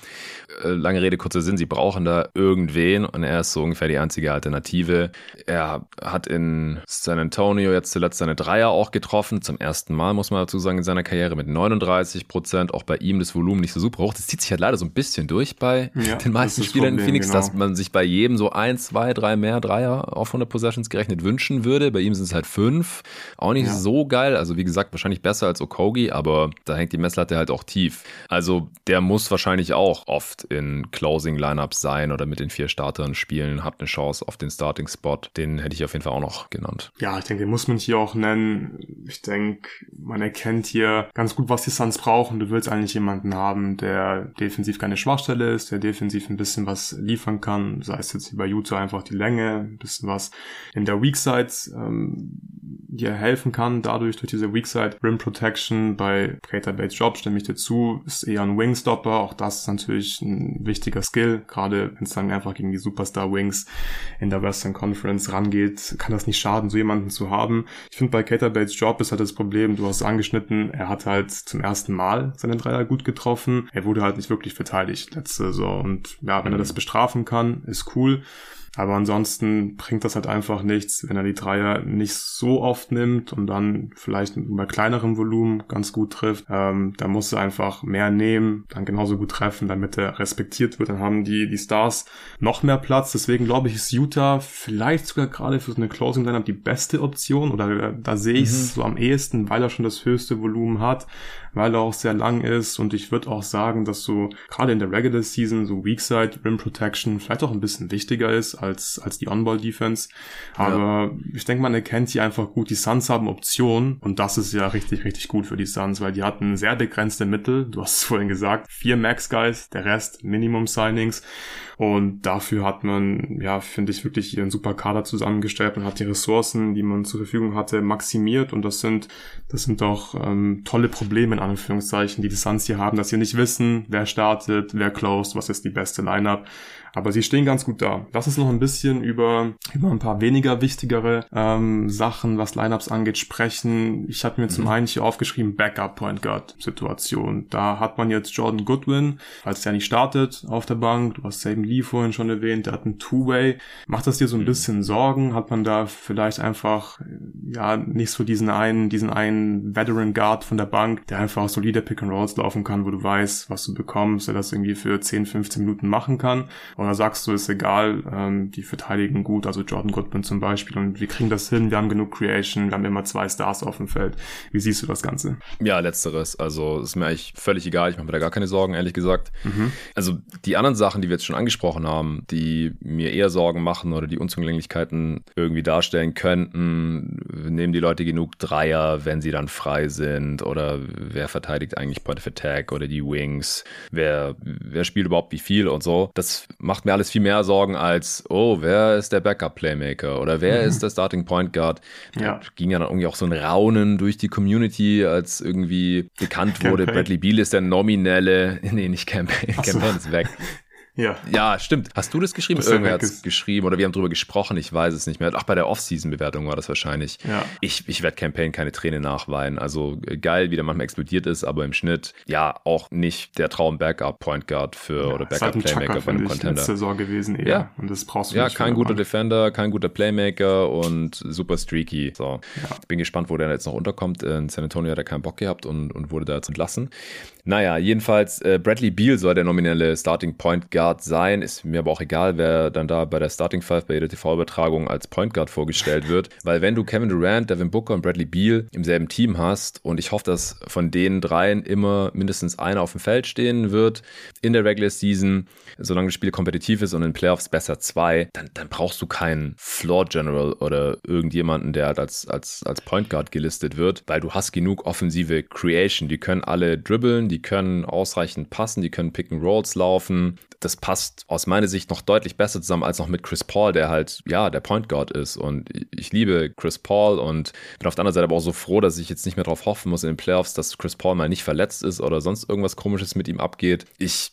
Äh, lange Rede, kurzer Sinn, sie brauchen da irgendwen und er ist so ungefähr die einzige Alternative. Er hat in San Antonio jetzt zuletzt seine Dreier auch getroffen, zum ersten Mal, muss man dazu sagen, in seiner Karriere mit 39 Prozent, auch bei ihm das Volumen nicht so super hoch. Das zieht sich halt leider so ein bisschen durch bei Ja, den meisten Spielern in Phoenix, genau. dass man sich bei jedem so ein, zwei, drei mehr Dreier auf 100 Possessions gerechnet wünschen würde. Bei ihm sind es halt fünf. Auch nicht Ja. so geil. Also wie gesagt, wahrscheinlich besser als Okogi, aber da hängt die Messlatte halt auch tief. Also der muss wahrscheinlich auch oft in Closing-Lineups sein oder mit den vier Startern spielen, hat eine Chance auf den Starting-Spot. Den hätte ich auf jeden Fall auch noch genannt. Ja, ich denke, den muss man hier auch nennen. Ich denke, man erkennt hier ganz gut, was die Suns brauchen. Du willst eigentlich jemanden haben, der defensiv keine Schwachstelle ist, der defensiv ein bisschen was liefern kann, sei es jetzt bei Utah einfach die Länge, ein bisschen was in der Weak Side ähm, dir helfen kann, dadurch durch diese Weak Side Rim Protection bei Cater Bates Job, stimme ich dir zu, ist eher ein Wingstopper, auch das ist natürlich ein wichtiger Skill, gerade wenn es dann einfach gegen die Superstar Wings in der Western Conference rangeht, kann das nicht schaden, so jemanden zu haben. Ich finde bei Cater Bates Job ist halt das Problem, du hast angeschnitten, er hat halt zum ersten Mal seinen Dreier gut getroffen, er wurde halt nicht wirklich verteidigt letzte Saison und ja, wenn er das bestrafen kann, ist cool. Aber ansonsten bringt das halt einfach nichts, wenn er die Dreier nicht so oft nimmt und dann vielleicht bei kleinerem Volumen ganz gut trifft. Ähm, da muss er einfach mehr nehmen, dann genauso gut treffen, damit er respektiert wird. Dann haben die, die Stars noch mehr Platz. Deswegen glaube ich, ist Utah vielleicht sogar gerade für so eine Closing Lineup die beste Option oder da sehe ich es mhm. so am ehesten, weil er schon das höchste Volumen hat weil er auch sehr lang ist und ich würde auch sagen, dass so gerade in der Regular Season so Weakside Rim Protection vielleicht auch ein bisschen wichtiger ist als, als die On-Ball Defense. Aber ja. ich denke, man erkennt hier einfach gut, die Suns haben Optionen und das ist ja richtig, richtig gut für die Suns, weil die hatten sehr begrenzte Mittel. Du hast es vorhin gesagt, vier Max Guys, der Rest Minimum Signings. Und dafür hat man, ja, finde ich, wirklich einen super Kader zusammengestellt und hat die Ressourcen, die man zur Verfügung hatte, maximiert. Und das sind, das sind doch ähm, tolle Probleme in Anführungszeichen, die die Suns hier haben, dass sie nicht wissen, wer startet, wer closed, was ist die beste Lineup. Aber sie stehen ganz gut da. Lass uns noch ein bisschen über, über ein paar weniger wichtigere ähm, Sachen, was Lineups angeht, sprechen. Ich habe mir zum mhm. einen hier aufgeschrieben, Backup Point Guard Situation. Da hat man jetzt Jordan Goodwin, falls der nicht startet auf der Bank. Du hast Saban Lee vorhin schon erwähnt, der hat einen Two-Way. Macht das dir so ein mhm. bisschen Sorgen? Hat man da vielleicht einfach, ja, nicht so diesen einen, diesen einen Veteran Guard von der Bank, der einfach solide Pick and Rolls laufen kann, wo du weißt, was du bekommst, der das irgendwie für 10, 15 Minuten machen kann? Oder sagst du, ist egal, ähm, die verteidigen gut, also Jordan Goodman zum Beispiel und wir kriegen das hin, wir haben genug Creation, wir haben immer zwei Stars auf dem Feld. Wie siehst du das Ganze? Ja, letzteres. Also ist mir eigentlich völlig egal, ich mache mir da gar keine Sorgen, ehrlich gesagt. Mhm. Also die anderen Sachen, die wir jetzt schon angesprochen haben, die mir eher Sorgen machen oder die Unzulänglichkeiten irgendwie darstellen könnten, nehmen die Leute genug Dreier, wenn sie dann frei sind oder wer verteidigt eigentlich Point of Attack oder die Wings, wer, wer spielt überhaupt wie viel und so. Das macht macht mir alles viel mehr Sorgen als, oh, wer ist der Backup-Playmaker oder wer mhm. ist der Starting Point Guard? Ja. Da ging ja dann irgendwie auch so ein Raunen durch die Community, als irgendwie bekannt wurde, Bradley Beal ist der nominelle, nee, nicht Campaign, Campaign ist weg. Ja. Ja, stimmt. Hast du das geschrieben? Das Irgendwer hat es geschrieben oder wir haben drüber gesprochen, ich weiß es nicht mehr. Ach, bei der Off-Season-Bewertung war das wahrscheinlich. Ja. Ich, ich werde Campaign keine Träne nachweinen. Also geil, wie der manchmal explodiert ist, aber im Schnitt ja auch nicht der Traum-Backup-Point Guard für ja, oder Backup-Playmaker bei einem Contender. Letzte Saison gewesen eher. Ja. Und das brauchst du Ja, kein guter Defender, kein guter Playmaker und super streaky. So. Ja. Bin gespannt, wo der jetzt noch unterkommt. In San Antonio hat er keinen Bock gehabt und, und wurde da jetzt entlassen. Naja, jedenfalls äh, Bradley Beal soll der nominelle Starting Point Guard sein. Ist mir aber auch egal, wer dann da bei der Starting Five bei jeder TV-Übertragung als Point Guard vorgestellt wird. Weil wenn du Kevin Durant, Devin Booker und Bradley Beal im selben Team hast und ich hoffe, dass von den dreien immer mindestens einer auf dem Feld stehen wird in der Regular Season, solange das Spiel kompetitiv ist und in Playoffs besser zwei, dann, dann brauchst du keinen Floor General oder irgendjemanden, der halt als, als, als Point Guard gelistet wird, weil du hast genug offensive Creation. Die können alle dribbeln, die können ausreichend passen, die können Pick and Rolls laufen. Das passt aus meiner Sicht noch deutlich besser zusammen als noch mit Chris Paul, der halt, ja, der Point Guard ist. Und ich liebe Chris Paul und bin auf der anderen Seite aber auch so froh, dass ich jetzt nicht mehr darauf hoffen muss in den Playoffs, dass Chris Paul mal nicht verletzt ist oder sonst irgendwas komisches mit ihm abgeht. Ich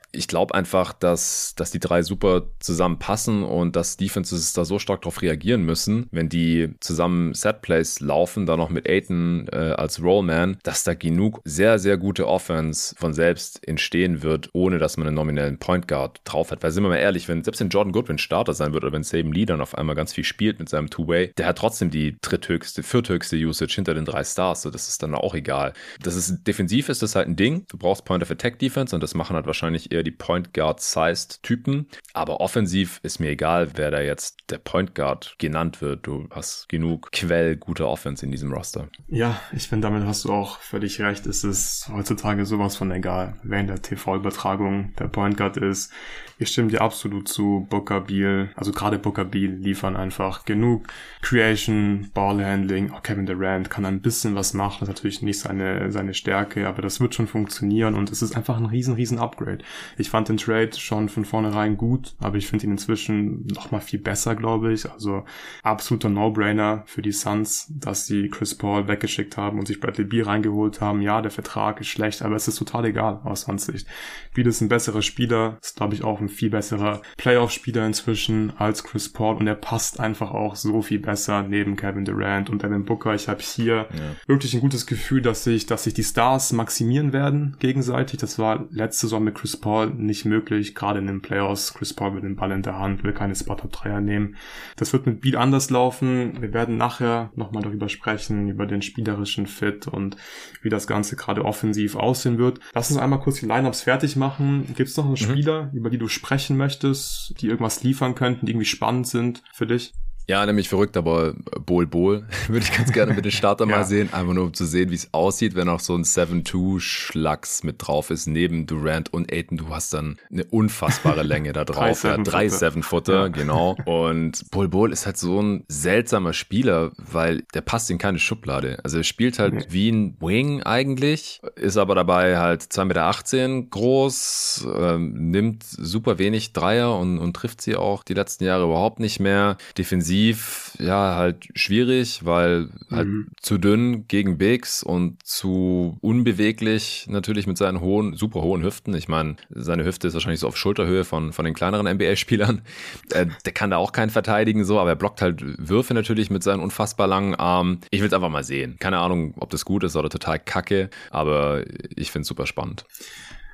ich glaube einfach, dass, dass die drei super zusammenpassen und dass Defenses da so stark darauf reagieren müssen, wenn die zusammen Setplays laufen, da noch mit Aiton äh, als Rollman, dass da genug sehr, sehr gute Offense von selbst entstehen wird, ohne dass man einen nominellen Point Guard drauf hat. Weil sind wir mal ehrlich, wenn selbst wenn Jordan Goodwin Starter sein wird oder wenn Saban Lee dann auf einmal ganz viel spielt mit seinem Two-Way, der hat trotzdem die dritthöchste, vierthöchste Usage hinter den drei Stars. So, das ist dann auch egal. Das ist defensiv ist das halt ein Ding. Du brauchst Point of Attack Defense und das machen halt wahrscheinlich eher eher die Point Guard-sized Typen. Aber offensiv ist mir egal, wer da jetzt der Point Guard genannt wird. Du hast genug Quell guter Offense in diesem Roster. Ja, ich finde, damit hast du auch völlig recht. Es ist heutzutage sowas von egal, wer in der TV-Übertragung der Point Guard ist. Ich stimme dir absolut zu. Booker Beal, also gerade Booker Beal liefern einfach genug Creation, Ballhandling. Auch Kevin Durant kann ein bisschen was machen. Das ist natürlich nicht seine, seine Stärke, aber das wird schon funktionieren und es ist einfach ein riesen, riesen Upgrade. Ich fand den Trade schon von vornherein gut, aber ich finde ihn inzwischen noch mal viel besser, glaube ich. Also absoluter No-Brainer für die Suns, dass sie Chris Paul weggeschickt haben und sich Bradley Beal reingeholt haben. Ja, der Vertrag ist schlecht, aber es ist total egal aus Suns Sicht. Beal ist ein besserer Spieler, ist glaube ich auch ein viel besserer Playoff-Spieler inzwischen als Chris Paul und er passt einfach auch so viel besser neben Kevin Durant und Devin Booker. Ich habe hier ja. wirklich ein gutes Gefühl, dass sich, dass sich die Stars maximieren werden gegenseitig. Das war letzte Saison mit Chris Paul nicht möglich, gerade in den Playoffs. Chris Paul mit dem Ball in der Hand, will keine Spot-Up-Dreier nehmen. Das wird mit Beat anders laufen. Wir werden nachher nochmal darüber sprechen, über den spielerischen Fit und wie das Ganze gerade offensiv aussehen wird. Lass uns einmal kurz die Lineups fertig machen. Gibt es noch einen mhm. Spieler, über die du sprechen möchtest, die irgendwas liefern könnten, die irgendwie spannend sind für dich? Ja, nämlich verrückt, aber Bol Bol würde ich ganz gerne mit dem Starter ja. mal sehen, einfach nur um zu sehen, wie es aussieht, wenn auch so ein 7-2-Schlacks mit drauf ist, neben Durant und Aiton. Du hast dann eine unfassbare Länge da drauf. drei 7-Footer, ja, genau. Und Bol Bol ist halt so ein seltsamer Spieler, weil der passt in keine Schublade. Also er spielt halt nee. wie ein Wing eigentlich, ist aber dabei halt 2,18 Meter groß, ähm, nimmt super wenig Dreier und, und trifft sie auch die letzten Jahre überhaupt nicht mehr. Defensiv defensiv ja halt schwierig, weil halt mhm. zu dünn gegen Bigs und zu unbeweglich natürlich mit seinen hohen, super hohen Hüften. Ich meine, seine Hüfte ist wahrscheinlich so auf Schulterhöhe von, von den kleineren NBA-Spielern. Äh, der kann da auch keinen verteidigen, so, aber er blockt halt Würfe natürlich mit seinen unfassbar langen Armen. Ich will es einfach mal sehen. Keine Ahnung, ob das gut ist oder total kacke, aber ich finde es super spannend.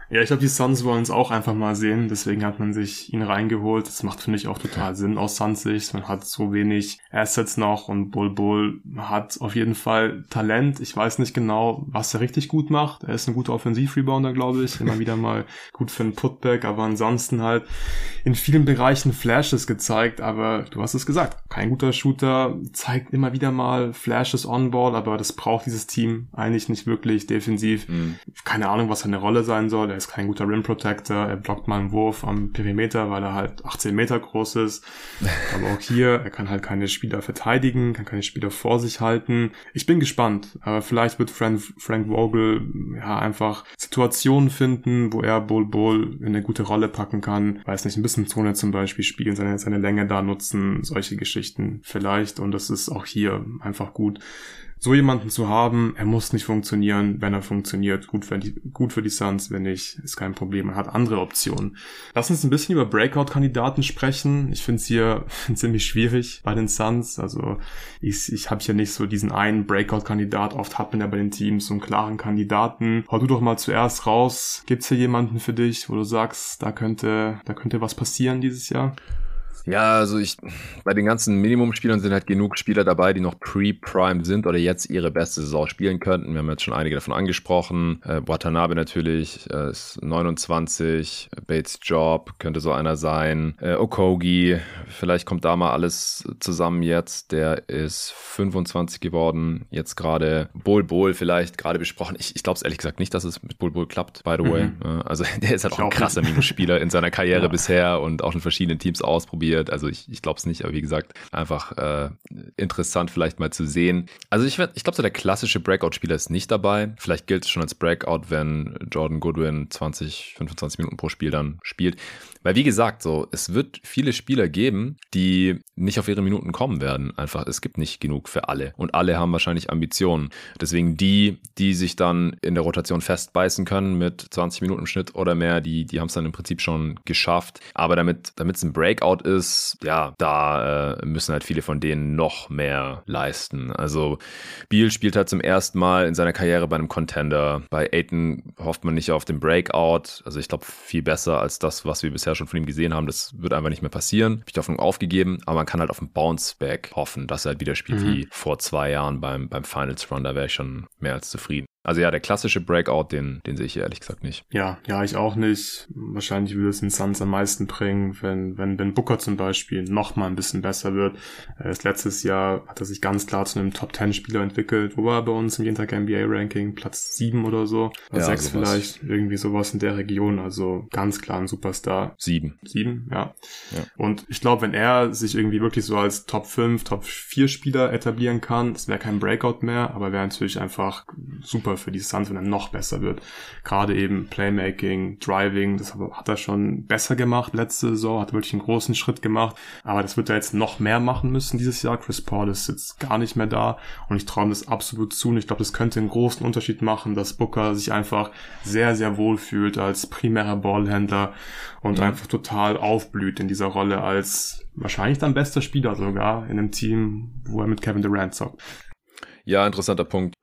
Ja, ich glaube, die Suns wollen es auch einfach mal sehen. Deswegen hat man sich ihn reingeholt. Das macht, finde ich, auch total Sinn aus Suns Sicht. Man hat so wenig Assets noch und Bull Bull hat auf jeden Fall Talent. Ich weiß nicht genau, was er richtig gut macht. Er ist ein guter Offensiv-Rebounder, glaube ich. Immer wieder mal gut für einen Putback, aber ansonsten halt in vielen Bereichen Flashes gezeigt. Aber du hast es gesagt, kein guter Shooter, zeigt immer wieder mal Flashes on-ball, aber das braucht dieses Team eigentlich nicht wirklich defensiv. Mhm. Keine Ahnung, was seine Rolle sein soll ist kein guter Rim Protector, er blockt mal einen Wurf am Perimeter, weil er halt 18 Meter groß ist. Aber auch hier, er kann halt keine Spieler verteidigen, kann keine Spieler vor sich halten. Ich bin gespannt, aber vielleicht wird Frank, Frank Vogel ja einfach Situationen finden, wo er Bull Bull in eine gute Rolle packen kann. Weiß nicht, ein bisschen Zone zum Beispiel spielen, seine, seine Länge da nutzen, solche Geschichten vielleicht. Und das ist auch hier einfach gut so jemanden zu haben, er muss nicht funktionieren, wenn er funktioniert, gut für die, gut für die Suns, wenn nicht, ist kein Problem, er hat andere Optionen. Lass uns ein bisschen über Breakout-Kandidaten sprechen. Ich finde es hier ziemlich schwierig bei den Suns, also ich, ich habe hier nicht so diesen einen Breakout-Kandidat, oft hat man ja bei den Teams so einen klaren Kandidaten. Hau du doch mal zuerst raus, gibt's hier jemanden für dich, wo du sagst, da könnte, da könnte was passieren dieses Jahr? Ja, also ich, bei den ganzen Minimumspielern sind halt genug Spieler dabei, die noch pre-prime sind oder jetzt ihre beste Saison spielen könnten. Wir haben jetzt schon einige davon angesprochen. Äh, Watanabe natürlich äh, ist 29, Bates Job könnte so einer sein. Äh, Okogi, vielleicht kommt da mal alles zusammen jetzt. Der ist 25 geworden, jetzt gerade. Bol Bol vielleicht gerade besprochen. Ich, ich glaube es ehrlich gesagt nicht, dass es mit Bol Bol klappt, by the way. Mhm. Also der ist halt auch ein krasser Minusspieler in seiner Karriere ja. bisher und auch in verschiedenen Teams ausprobiert. Also ich, ich glaube es nicht, aber wie gesagt, einfach äh, interessant vielleicht mal zu sehen. Also ich, ich glaube, so der klassische Breakout-Spieler ist nicht dabei. Vielleicht gilt es schon als Breakout, wenn Jordan Goodwin 20, 25 Minuten pro Spiel dann spielt. Weil wie gesagt, so, es wird viele Spieler geben, die nicht auf ihre Minuten kommen werden. Einfach, es gibt nicht genug für alle. Und alle haben wahrscheinlich Ambitionen. Deswegen die, die sich dann in der Rotation festbeißen können mit 20 Minuten Schnitt oder mehr, die, die haben es dann im Prinzip schon geschafft. Aber damit es ein Breakout ist, ja, da äh, müssen halt viele von denen noch mehr leisten. Also Beal spielt halt zum ersten Mal in seiner Karriere bei einem Contender. Bei Aiton hofft man nicht auf den Breakout. Also ich glaube, viel besser als das, was wir bisher schon von ihm gesehen haben, das wird einfach nicht mehr passieren. Habe ich die Hoffnung aufgegeben, aber man kann halt auf einen Bounce-Back hoffen, dass er halt wieder spielt mhm. wie vor zwei Jahren beim, beim Finals Run. Da wäre ich schon mehr als zufrieden. Also ja, der klassische Breakout, den, den sehe ich ehrlich gesagt nicht. Ja, ja, ich auch nicht. Wahrscheinlich würde es den Suns am meisten bringen, wenn, wenn Ben Booker zum Beispiel noch mal ein bisschen besser wird. Das letztes Jahr hat er sich ganz klar zu einem Top-10-Spieler entwickelt. Wo war er bei uns im jeden Tag NBA-Ranking? Platz 7 oder so? Oder ja, 6 vielleicht? Irgendwie sowas in der Region. Also ganz klar ein Superstar. 7. 7, ja. ja. Und ich glaube, wenn er sich irgendwie wirklich so als Top 5, Top 4 Spieler etablieren kann, das wäre kein Breakout mehr, aber wäre natürlich einfach super für die Suns, wenn er noch besser wird. Gerade eben Playmaking, Driving, das hat er schon besser gemacht letzte Saison, hat wirklich einen großen Schritt gemacht, aber das wird er jetzt noch mehr machen müssen dieses Jahr. Chris Paul ist jetzt gar nicht mehr da und ich traue das absolut zu und ich glaube, das könnte einen großen Unterschied machen, dass Booker sich einfach sehr, sehr wohl fühlt als primärer Ballhändler und ja. einfach total aufblüht in dieser Rolle als wahrscheinlich dann bester Spieler sogar in einem Team, wo er mit Kevin Durant zockt. Ja, interessanter Punkt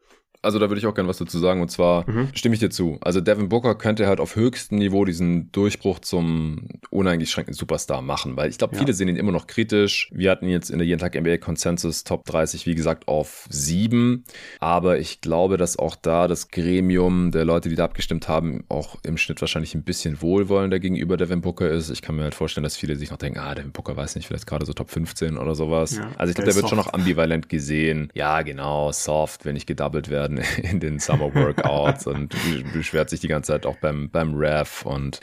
also da würde ich auch gerne was dazu sagen. Und zwar mhm. stimme ich dir zu. Also Devin Booker könnte halt auf höchstem Niveau diesen Durchbruch zum uneingeschränkten Superstar machen, weil ich glaube, ja. viele sehen ihn immer noch kritisch. Wir hatten jetzt in der jeden Tag NBA Consensus Top 30, wie gesagt, auf 7. Aber ich glaube, dass auch da das Gremium der Leute, die da abgestimmt haben, auch im Schnitt wahrscheinlich ein bisschen wohlwollender gegenüber Devin Booker ist. Ich kann mir halt vorstellen, dass viele sich noch denken, ah, Devin Booker weiß nicht, vielleicht gerade so Top 15 oder sowas. Ja, also ich glaube, der, der wird schon noch ambivalent gesehen. Ja, genau, soft, wenn ich gedoubled werden in, in den Summer Workouts und beschwert sich die ganze Zeit auch beim, beim Ref und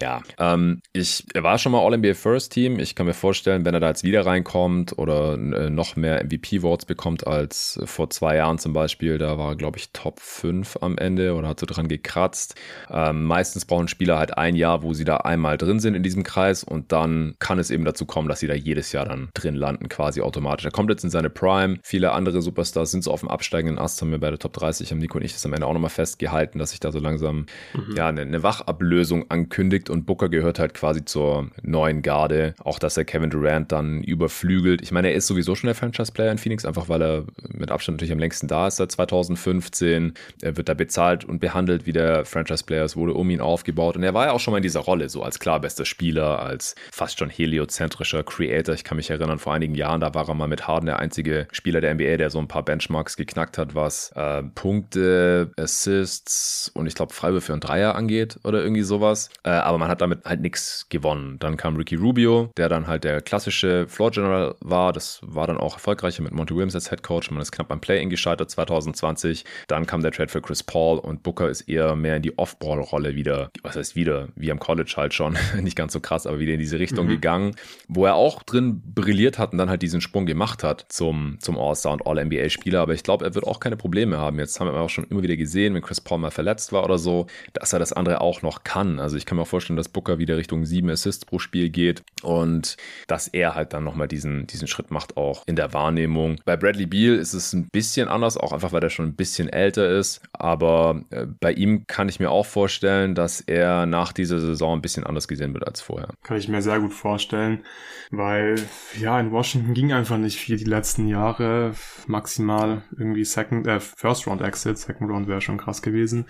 ja, ähm, ich, er war schon mal All-NBA First Team. Ich kann mir vorstellen, wenn er da jetzt wieder reinkommt oder äh, noch mehr MVP-Votes bekommt als vor zwei Jahren zum Beispiel, da war er, glaube ich, Top 5 am Ende oder hat so dran gekratzt. Ähm, meistens brauchen Spieler halt ein Jahr, wo sie da einmal drin sind in diesem Kreis und dann kann es eben dazu kommen, dass sie da jedes Jahr dann drin landen, quasi automatisch. Er kommt jetzt in seine Prime. Viele andere Superstars sind so auf dem absteigenden Ast, haben wir bei der Top 30, haben Nico und ich das am Ende auch nochmal festgehalten, dass sich da so langsam mhm. ja eine, eine Wachablösung ankündigt und Booker gehört halt quasi zur neuen Garde. Auch, dass er Kevin Durant dann überflügelt. Ich meine, er ist sowieso schon der Franchise-Player in Phoenix, einfach weil er mit Abstand natürlich am längsten da ist seit 2015. Er wird da bezahlt und behandelt wie der Franchise-Player. Es wurde um ihn aufgebaut und er war ja auch schon mal in dieser Rolle, so als klar bester Spieler, als fast schon heliozentrischer Creator. Ich kann mich erinnern, vor einigen Jahren, da war er mal mit Harden der einzige Spieler der NBA, der so ein paar Benchmarks geknackt hat, was äh, Punkte, Assists und ich glaube Freiwürfe und Dreier angeht oder irgendwie sowas. Äh, aber man hat damit halt nichts gewonnen. Dann kam Ricky Rubio, der dann halt der klassische Floor General war. Das war dann auch erfolgreicher mit Monty Williams als Head Coach. Man ist knapp beim Play-In gescheitert 2020. Dann kam der Trade für Chris Paul und Booker ist eher mehr in die Off-Ball-Rolle wieder. Was heißt wieder? Wie am College halt schon. Nicht ganz so krass, aber wieder in diese Richtung mhm. gegangen, wo er auch drin brilliert hat und dann halt diesen Sprung gemacht hat zum, zum All-Star und All-NBA-Spieler. Aber ich glaube, er wird auch keine Probleme haben. Jetzt haben wir auch schon immer wieder gesehen, wenn Chris Paul mal verletzt war oder so, dass er das andere auch noch kann. Also ich kann mir auch vorstellen, dass Booker wieder Richtung sieben Assists pro Spiel geht und dass er halt dann nochmal diesen, diesen Schritt macht, auch in der Wahrnehmung. Bei Bradley Beal ist es ein bisschen anders, auch einfach, weil er schon ein bisschen älter ist. Aber äh, bei ihm kann ich mir auch vorstellen, dass er nach dieser Saison ein bisschen anders gesehen wird als vorher. Kann ich mir sehr gut vorstellen, weil ja, in Washington ging einfach nicht viel die letzten Jahre. Maximal irgendwie Second, äh, First Round Exit, Second Round wäre schon krass gewesen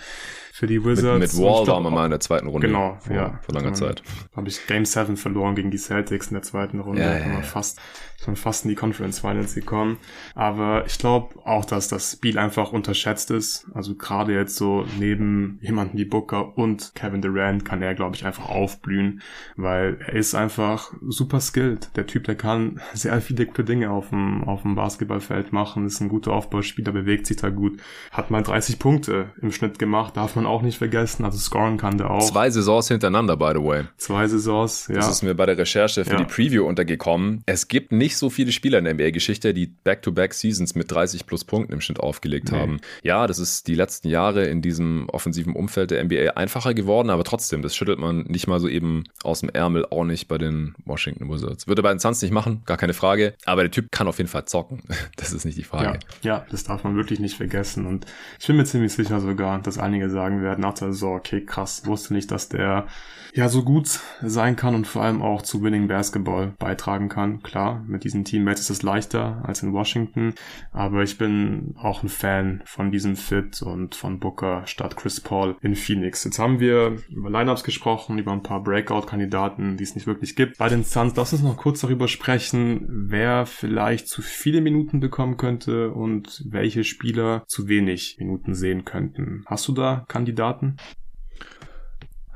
für die Wizards. Mit, mit Wall waren wir mal in der zweiten Runde. Genau, vor, ja. Vor langer Zeit. Habe ich Game 7 verloren gegen die Celtics in der zweiten Runde. Ja, ja, ja. Fast schon fast in die Conference Finals gekommen. Aber ich glaube auch, dass das Spiel einfach unterschätzt ist. Also gerade jetzt so neben jemanden wie Booker und Kevin Durant kann er, glaube ich, einfach aufblühen, weil er ist einfach super skilled. Der Typ, der kann sehr viele gute Dinge auf dem, auf dem Basketballfeld machen, ist ein guter Aufbauspieler, bewegt sich da gut, hat mal 30 Punkte im Schnitt gemacht, darf man auch nicht vergessen. Also scoren kann der auch. Zwei Saisons hintereinander, by the way. Zwei Saisons, ja. Das ist mir bei der Recherche für ja. die Preview untergekommen. Es gibt nicht nicht so viele Spieler in der NBA-Geschichte, die Back-to-Back-Seasons mit 30 plus Punkten im Schnitt aufgelegt nee. haben. Ja, das ist die letzten Jahre in diesem offensiven Umfeld der NBA einfacher geworden, aber trotzdem, das schüttelt man nicht mal so eben aus dem Ärmel, auch nicht bei den Washington Wizards. Würde bei den Suns nicht machen, gar keine Frage, aber der Typ kann auf jeden Fall zocken. Das ist nicht die Frage. Ja, ja das darf man wirklich nicht vergessen und ich bin mir ziemlich sicher sogar, dass einige sagen werden nach der Saison, okay, krass, wusste nicht, dass der ja so gut sein kann und vor allem auch zu Winning Basketball beitragen kann. Klar, mit diesen Teammates ist es leichter als in Washington, aber ich bin auch ein Fan von diesem Fit und von Booker statt Chris Paul in Phoenix. Jetzt haben wir über Lineups gesprochen, über ein paar Breakout-Kandidaten, die es nicht wirklich gibt. Bei den Suns, lass uns noch kurz darüber sprechen, wer vielleicht zu viele Minuten bekommen könnte und welche Spieler wir zu wenig Minuten sehen könnten. Hast du da Kandidaten?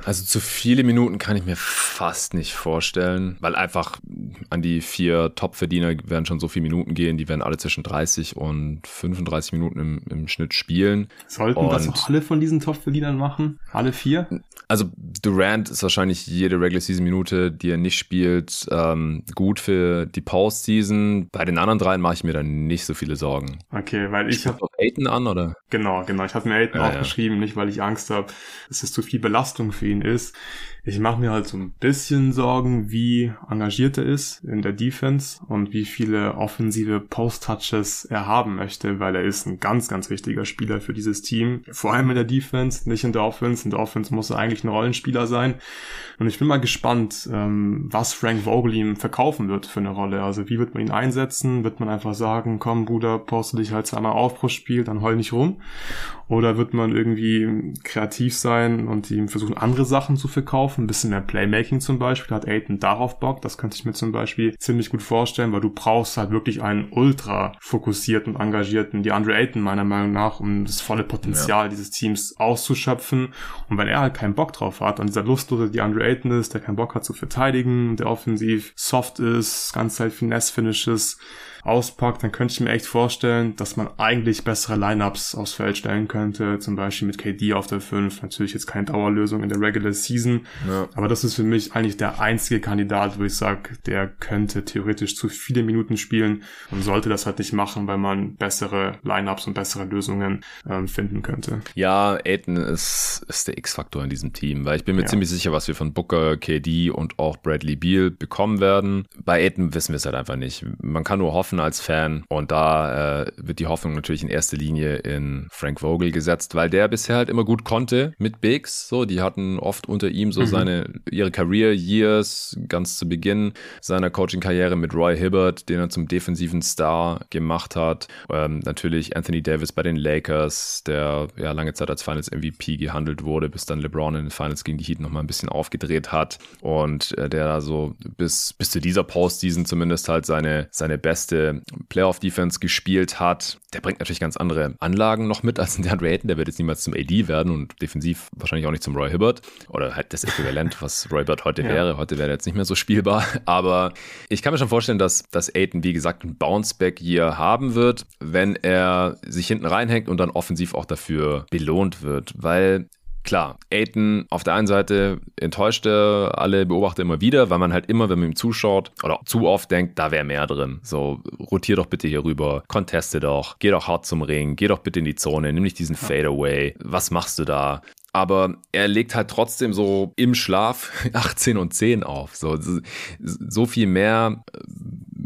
Also zu viele Minuten kann ich mir fast nicht vorstellen, weil einfach an die vier Top-Verdiener werden schon so viele Minuten gehen, die werden alle zwischen 30 und 35 Minuten im, im Schnitt spielen. Sollten und das auch alle von diesen Top-Verdienern machen? Alle vier? Also Durant ist wahrscheinlich jede Regular Season Minute, die er nicht spielt, ähm, gut für die Postseason. Bei den anderen dreien mache ich mir dann nicht so viele Sorgen. Okay, weil ich habe Aiden an oder? Genau, genau. Ich habe mir Aiden ja, aufgeschrieben, ja. nicht weil ich Angst habe, es zu viel Belastung für ihn ist. Ich mache mir halt so ein bisschen Sorgen, wie engagiert er ist in der Defense und wie viele offensive Post-Touches er haben möchte, weil er ist ein ganz, ganz wichtiger Spieler für dieses Team. Vor allem in der Defense, nicht in der Offense. In der Offense muss er eigentlich ein Rollenspieler sein. Und ich bin mal gespannt, ähm, was Frank Vogel ihm verkaufen wird für eine Rolle. Also wie wird man ihn einsetzen? Wird man einfach sagen, komm Bruder, poste dich halt zweimal auf pro Spiel, dann heul nicht rum? Oder wird man irgendwie kreativ sein und ihm versuchen, andere Sachen zu verkaufen? Ein bisschen mehr Playmaking zum Beispiel. Hat Aiden darauf Bock? Das könnte ich mir zum Beispiel ziemlich gut vorstellen, weil du brauchst halt wirklich einen ultra fokussierten, engagierten DeAndre Ayton meiner Meinung nach, um das volle Potenzial ja. dieses Teams auszuschöpfen. Und wenn er halt keinen Bock drauf hat und dieser lustlose DeAndre Ayton ist, der keinen Bock hat zu verteidigen, der offensiv soft ist, ganz Zeit Finesse-Finishes, auspackt, dann könnte ich mir echt vorstellen, dass man eigentlich bessere Lineups aufs Feld stellen könnte. Zum Beispiel mit KD auf der 5. Natürlich jetzt keine Dauerlösung in der Regular Season. Ja. Aber das ist für mich eigentlich der einzige Kandidat, wo ich sage, der könnte theoretisch zu viele Minuten spielen und sollte das halt nicht machen, weil man bessere Lineups und bessere Lösungen ähm, finden könnte. Ja, Aiden ist, ist der X-Faktor in diesem Team, weil ich bin mir ja. ziemlich sicher, was wir von Booker, KD und auch Bradley Beal bekommen werden. Bei Aiden wissen wir es halt einfach nicht. Man kann nur hoffen, als Fan. Und da äh, wird die Hoffnung natürlich in erster Linie in Frank Vogel gesetzt, weil der bisher halt immer gut konnte mit Bigs. So, die hatten oft unter ihm so mhm. seine ihre Career Years ganz zu Beginn seiner Coaching-Karriere mit Roy Hibbert, den er zum defensiven Star gemacht hat. Ähm, natürlich Anthony Davis bei den Lakers, der ja lange Zeit als Finals MVP gehandelt wurde, bis dann LeBron in den Finals gegen die Heat nochmal ein bisschen aufgedreht hat und äh, der da so bis bis zu dieser Postseason zumindest halt seine seine beste Playoff-Defense gespielt hat. Der bringt natürlich ganz andere Anlagen noch mit als ein DeAndre Ayton. Der wird jetzt niemals zum AD werden und defensiv wahrscheinlich auch nicht zum Roy Hibbert. Oder halt das Äquivalent, was Roy Hibbert heute ja. wäre. Heute wäre er jetzt nicht mehr so spielbar. Aber ich kann mir schon vorstellen, dass, dass Ayton, wie gesagt, ein Bounceback hier haben wird, wenn er sich hinten reinhängt und dann offensiv auch dafür belohnt wird. Weil Klar, Aiton auf der einen Seite enttäuschte alle Beobachter immer wieder, weil man halt immer, wenn man ihm zuschaut oder zu oft denkt, da wäre mehr drin. So, rotier doch bitte hier rüber, conteste doch, geh doch hart zum Ring, geh doch bitte in die Zone, nimm nicht diesen Fadeaway. Was machst du da? aber er legt halt trotzdem so im Schlaf 18 und 10 auf. So, so viel mehr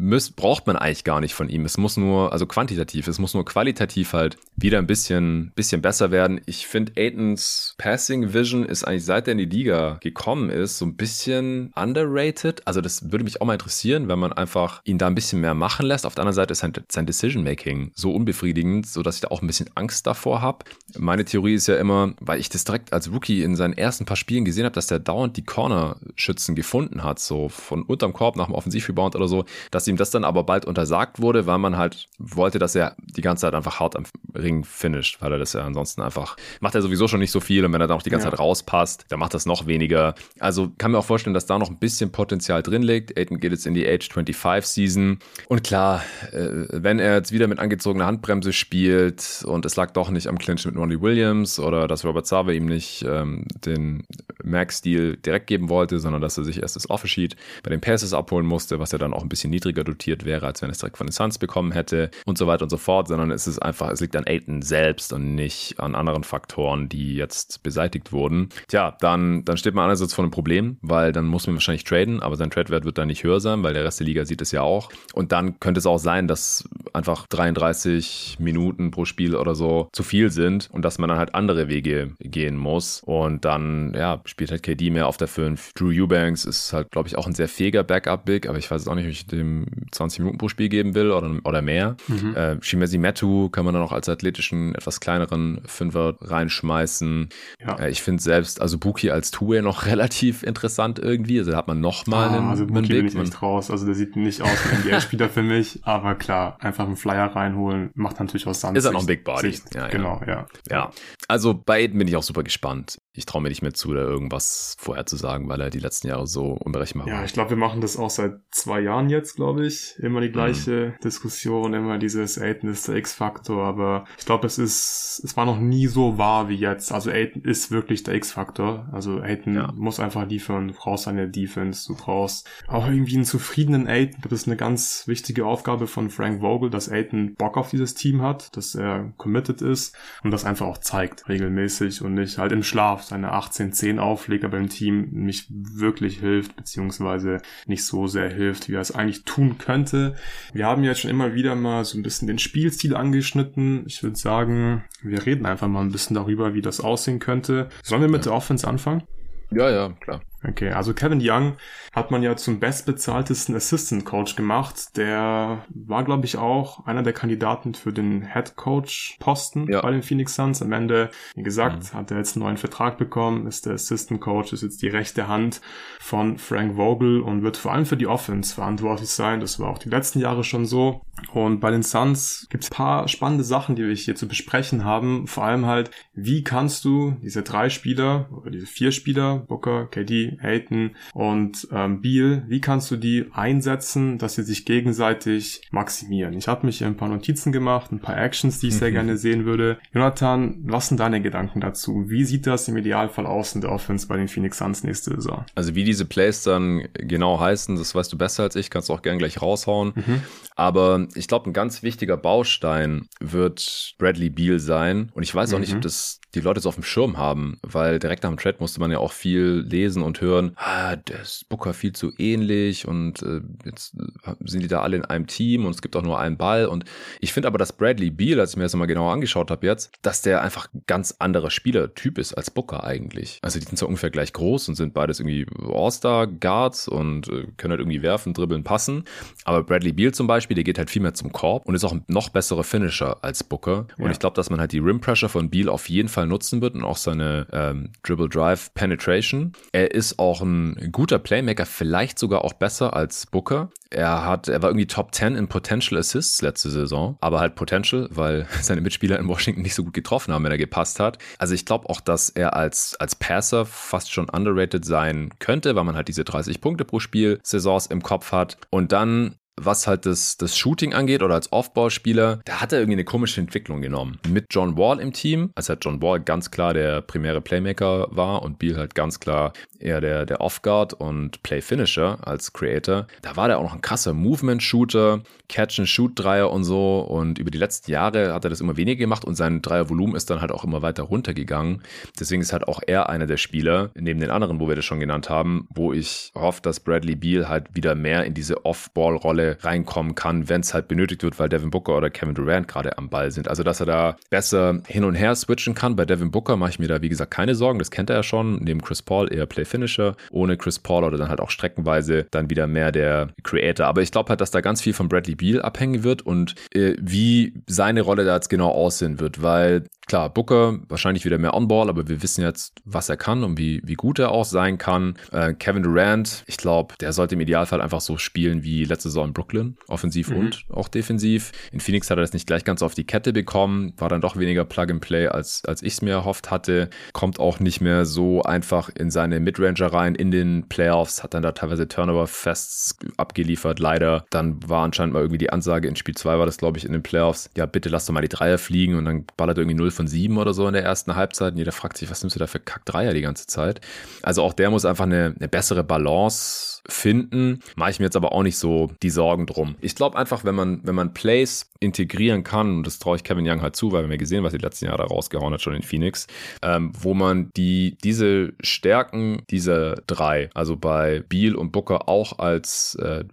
müsst, braucht man eigentlich gar nicht von ihm. Es muss nur, also quantitativ, es muss nur qualitativ halt wieder ein bisschen, bisschen besser werden. Ich finde, Aitons Passing Vision ist eigentlich seit er in die Liga gekommen ist, so ein bisschen underrated. Also das würde mich auch mal interessieren, wenn man einfach ihn da ein bisschen mehr machen lässt. Auf der anderen Seite ist sein, sein Decision-Making so unbefriedigend, so dass ich da auch ein bisschen Angst davor habe. Meine Theorie ist ja immer, weil ich das direkt als Rookie in seinen ersten paar Spielen gesehen habe, dass der dauernd die Corner-Schützen gefunden hat, so von unterm Korb nach dem Offensivrebound oder so, dass ihm das dann aber bald untersagt wurde, weil man halt wollte, dass er die ganze Zeit einfach hart am Ring finisht, weil er das ja ansonsten einfach, macht er sowieso schon nicht so viel und wenn er dann auch die ganze ja. Zeit rauspasst, dann macht das noch weniger. Also kann mir auch vorstellen, dass da noch ein bisschen Potenzial drin liegt. Aiden geht jetzt in die Age 25 Season und klar, äh, wenn er jetzt wieder mit angezogener Handbremse spielt und es lag doch nicht am Clinch mit Ronnie Williams oder dass Robert Save ihm nicht ähm, den Max-Deal direkt geben wollte, sondern dass er sich erst das Offer-Sheet bei den Passes abholen musste, was er dann auch ein bisschen niedriger dotiert wäre, als wenn es direkt von den Suns bekommen hätte und so weiter und so fort, sondern es ist einfach, es liegt an Aiton selbst und nicht an anderen Faktoren, die jetzt beseitigt wurden. Tja, dann, dann steht man einerseits vor einem Problem, weil dann muss man wahrscheinlich traden, aber sein Trade-Wert wird dann nicht höher sein, weil der Rest der Liga sieht es ja auch. Und dann könnte es auch sein, dass einfach 33 Minuten pro Spiel oder so zu viel sind und dass man dann halt andere Wege gehen muss. Und dann, ja, spielt halt KD mehr auf der 5. Drew Eubanks ist halt, glaube ich, auch ein sehr fähiger Backup-Big, aber ich weiß auch nicht, ob ich dem 20 Minuten pro Spiel geben will oder, oder mehr. Mhm. Äh, Shimezi Metu kann man dann auch als athletischen, etwas kleineren Fünfer reinschmeißen. Ja. Äh, ich finde selbst, also Buki als Two-Way noch relativ interessant irgendwie. Also da hat man noch mal ah, einen, also Buki einen bin ich nicht raus. Also der sieht nicht aus wie ein NBA-Spieler für mich, aber klar, einfach einen Flyer reinholen, macht natürlich aus Sand. Ist er noch ein Big Body. Ja, genau, ja. Ja, also bei Aiden bin ich auch super gespannt ich traue mir nicht mehr zu, da irgendwas vorher zu sagen, weil er die letzten Jahre so unberechenbar war. Ja, ich glaube, wir machen das auch seit zwei Jahren jetzt, glaube ich. Immer die gleiche mhm. Diskussion, immer dieses Aiden ist der X-Faktor, aber ich glaube, es ist, es war noch nie so wahr wie jetzt. Also Aiden ist wirklich der X-Faktor. Also Aiden ja. muss einfach liefern, du brauchst eine Defense, du brauchst auch irgendwie einen zufriedenen Aiden. Das ist eine ganz wichtige Aufgabe von Frank Vogel, dass Aiden Bock auf dieses Team hat, dass er committed ist und das einfach auch zeigt, regelmäßig und nicht halt im Schlaf seine 18-10 auflegt, aber im Team nicht wirklich hilft, beziehungsweise nicht so sehr hilft, wie er es eigentlich tun könnte. Wir haben jetzt schon immer wieder mal so ein bisschen den Spielstil angeschnitten. Ich würde sagen, wir reden einfach mal ein bisschen darüber, wie das aussehen könnte. Sollen wir mit der Offense anfangen? Ja, ja, klar. Okay, also Kevin Young hat man ja zum bestbezahltesten Assistant Coach gemacht. Der war, glaube ich, auch einer der Kandidaten für den Head Coach Posten ja. bei den Phoenix Suns. Am Ende, wie gesagt, mhm. hat er jetzt einen neuen Vertrag bekommen, ist der Assistant Coach, ist jetzt die rechte Hand von Frank Vogel und wird vor allem für die Offense verantwortlich sein. Das war auch die letzten Jahre schon so. Und bei den Suns gibt es paar spannende Sachen, die wir hier zu besprechen haben. Vor allem halt, wie kannst du diese drei Spieler oder diese vier Spieler, Booker, KD, Hayton und ähm, Beal, wie kannst du die einsetzen, dass sie sich gegenseitig maximieren? Ich habe mich hier ein paar Notizen gemacht, ein paar Actions, die ich sehr mhm. gerne sehen würde. Jonathan, was sind deine Gedanken dazu? Wie sieht das im Idealfall aus in der Offense bei den Phoenix Suns nächste Saison? Also wie diese Plays dann genau heißen, das weißt du besser als ich, kannst du auch gern gleich raushauen. Mhm. Aber ich glaube, ein ganz wichtiger Baustein wird Bradley Beal sein. Und ich weiß auch mhm. nicht, ob das die Leute so auf dem Schirm haben, weil direkt nach dem Trade musste man ja auch viel lesen und hören, ah, der ist Booker viel zu ähnlich und äh, jetzt äh, sind die da alle in einem Team und es gibt auch nur einen Ball. Und ich finde aber, dass Bradley Beal, als ich mir das mal genauer angeschaut habe jetzt, dass der einfach ein ganz anderer Spielertyp ist als Booker eigentlich. Also die sind zwar ungefähr gleich groß und sind beides irgendwie All-Star-Guards und äh, können halt irgendwie werfen, dribbeln, passen. Aber Bradley Beal zum Beispiel, der geht halt viel mehr zum Korb und ist auch ein noch besserer Finisher als Booker. Und ja. ich glaube, dass man halt die Rim-Pressure von Beal auf jeden Fall nutzen wird und auch seine ähm, Dribble-Drive-Penetration. Er ist auch ein guter Playmaker, vielleicht sogar auch besser als Booker. Er hat, er war irgendwie Top 10 in Potential Assists letzte Saison, aber halt Potential, weil seine Mitspieler in Washington nicht so gut getroffen haben, wenn er gepasst hat. Also ich glaube auch, dass er als, als Passer fast schon underrated sein könnte, weil man halt diese 30 Punkte pro Spiel Saisons im Kopf hat. Und dann was halt das, das Shooting angeht oder als Off-Ball-Spieler, da hat er irgendwie eine komische Entwicklung genommen. Mit John Wall im Team, als halt John Wall ganz klar der primäre Playmaker war und Beal halt ganz klar eher der, der Off-Guard und Play-Finisher als Creator. Da war der auch noch ein krasser Movement-Shooter, Catch-and-Shoot-Dreier und so und über die letzten Jahre hat er das immer weniger gemacht und sein Dreier-Volumen ist dann halt auch immer weiter runtergegangen. Deswegen ist halt auch er einer der Spieler, neben den anderen, wo wir das schon genannt haben, wo ich hoffe, dass Bradley Beal halt wieder mehr in diese Off-Ball-Rolle Rolle reinkommen kann, wenn es halt benötigt wird, weil Devin Booker oder Kevin Durant gerade am Ball sind. Also, dass er da besser hin und her switchen kann. Bei Devin Booker mache ich mir da, wie gesagt, keine Sorgen. Das kennt er ja schon. Neben Chris Paul eher Play-Finisher. Ohne Chris Paul oder dann halt auch streckenweise dann wieder mehr der Creator. Aber ich glaube halt, dass da ganz viel von Bradley Beal abhängen wird und äh, wie seine Rolle da jetzt genau aussehen wird, weil Klar, Booker wahrscheinlich wieder mehr On-Ball, aber wir wissen jetzt, was er kann und wie, wie gut er auch sein kann. Äh, Kevin Durant, ich glaube, der sollte im Idealfall einfach so spielen wie letzte Saison in Brooklyn, offensiv mhm. und auch defensiv. In Phoenix hat er das nicht gleich ganz auf die Kette bekommen, war dann doch weniger Plug-and-Play, als, als ich es mir erhofft hatte. Kommt auch nicht mehr so einfach in seine Midranger rein in den Playoffs, hat dann da teilweise Turnover-Fests abgeliefert, leider. Dann war anscheinend mal irgendwie die Ansage in Spiel 2 war das, glaube ich, in den Playoffs, ja, bitte lass doch mal die Dreier fliegen und dann ballert irgendwie 0 von 7 oder so in der ersten Halbzeit. Und jeder fragt sich, was nimmst du da für Kack-Dreier die ganze Zeit? Also auch der muss einfach eine, eine bessere Balance finden. Mache ich mir jetzt aber auch nicht so die Sorgen drum. Ich glaube einfach, wenn man, wenn man Plays integrieren kann, und das traue ich Kevin Young halt zu, weil wir haben ja gesehen, was die letzten Jahre da rausgehauen hat, schon in Phoenix, ähm, wo man die, diese Stärken dieser drei, also bei Beal und Booker auch als äh,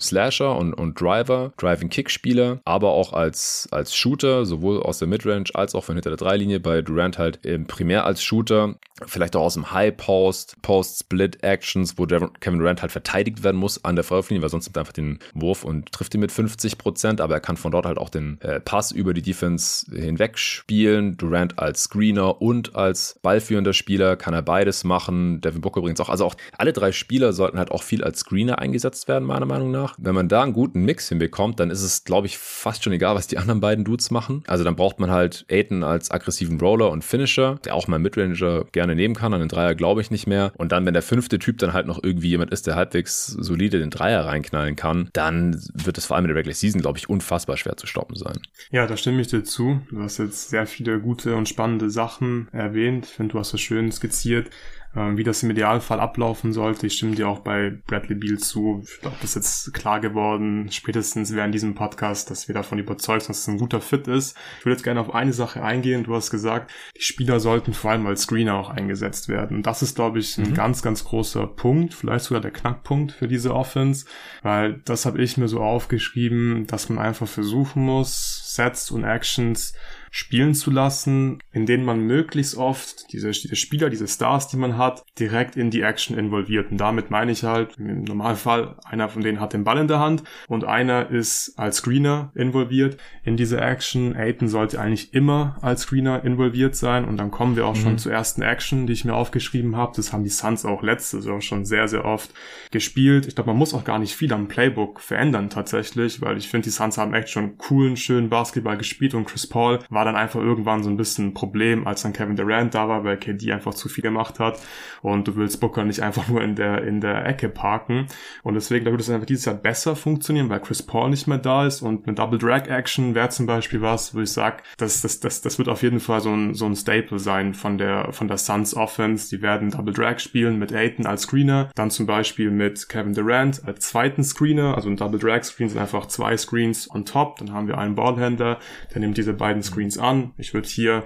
Slasher und, und Driver, Driving-Kick-Spieler, aber auch als, als Shooter, sowohl aus der Midrange als auch von hinter der Dreilinie. Bei Durant halt primär als Shooter, vielleicht auch aus dem High-Post, Post-Split-Actions, wo Kevin Durant halt verteidigt werden muss an der Freiwurflinie, weil sonst nimmt er einfach den Wurf und trifft ihn mit 50 Prozent, aber er kann von dort halt auch den äh, Pass über die Defense hinweg spielen. Durant als Screener und als ballführender Spieler kann er beides machen. Devin Booker übrigens auch. Also auch alle drei Spieler sollten halt auch viel als Screener eingesetzt werden, meiner Meinung nach. Wenn man da einen guten Mix hinbekommt, dann ist es, glaube ich, fast schon egal, was die anderen beiden Dudes machen. Also dann braucht man halt Aiden als aggressiven Roller und Finisher, der auch mal Midranger gerne nehmen kann. An den Dreier glaube ich nicht mehr. Und dann, wenn der fünfte Typ dann halt noch irgendwie jemand ist, der halbwegs solide den Dreier reinknallen kann, dann wird es vor allem in der Regular Season, glaube ich, unfassbar schwer zu stoppen sein. Ja, da stimme ich dir zu. Du hast jetzt sehr viele gute und spannende Sachen erwähnt. Ich finde, du hast das schön skizziert. Ähm, wie das im Idealfall ablaufen sollte. Ich stimme dir auch bei Bradley Beal zu. Ich glaube, das ist jetzt klar geworden, spätestens während diesem Podcast, dass wir davon überzeugt sind, dass es ein guter Fit ist. Ich würde jetzt gerne auf eine Sache eingehen. Du hast gesagt, die Spieler sollten vor allem als Screener auch eingesetzt werden. Das ist, glaube ich, ein mhm. ganz, ganz großer Punkt, vielleicht sogar der Knackpunkt für diese Offense, weil das habe ich mir so aufgeschrieben, dass man einfach versuchen muss, Sets und Actions spielen zu lassen, in denen man möglichst oft diese, diese Spieler, diese Stars, die man hat, direkt in die Action involviert. Und damit meine ich halt, im Normalfall, einer von denen hat den Ball in der Hand und einer ist als Screener involviert in diese Action. Aiden sollte eigentlich immer als Screener involviert sein und dann kommen wir auch mhm. schon zur ersten Action, die ich mir aufgeschrieben habe. Das haben die Suns auch letztes Jahr schon sehr, sehr oft gespielt. Ich glaube, man muss auch gar nicht viel am Playbook verändern tatsächlich, weil ich finde, die Suns haben echt schon coolen, schönen Basketball gespielt und Chris Paul war dann einfach irgendwann so ein bisschen ein Problem, als dann Kevin Durant da war, weil KD einfach zu viel gemacht hat und du willst Booker nicht einfach nur in der, in der Ecke parken. Und deswegen, da würde es einfach dieses Jahr besser funktionieren, weil Chris Paul nicht mehr da ist und eine Double Drag Action wäre zum Beispiel was, wo ich sage, das, das, das, das wird auf jeden Fall so ein, so ein Staple sein von der, von der Suns Offense. Die werden Double Drag spielen mit Aiton als Screener, dann zum Beispiel mit Kevin Durant als zweiten Screener, also ein Double Drag Screen sind einfach zwei Screens on top, dann haben wir einen Ballhändler, der nimmt diese beiden Screens an. Ich würde hier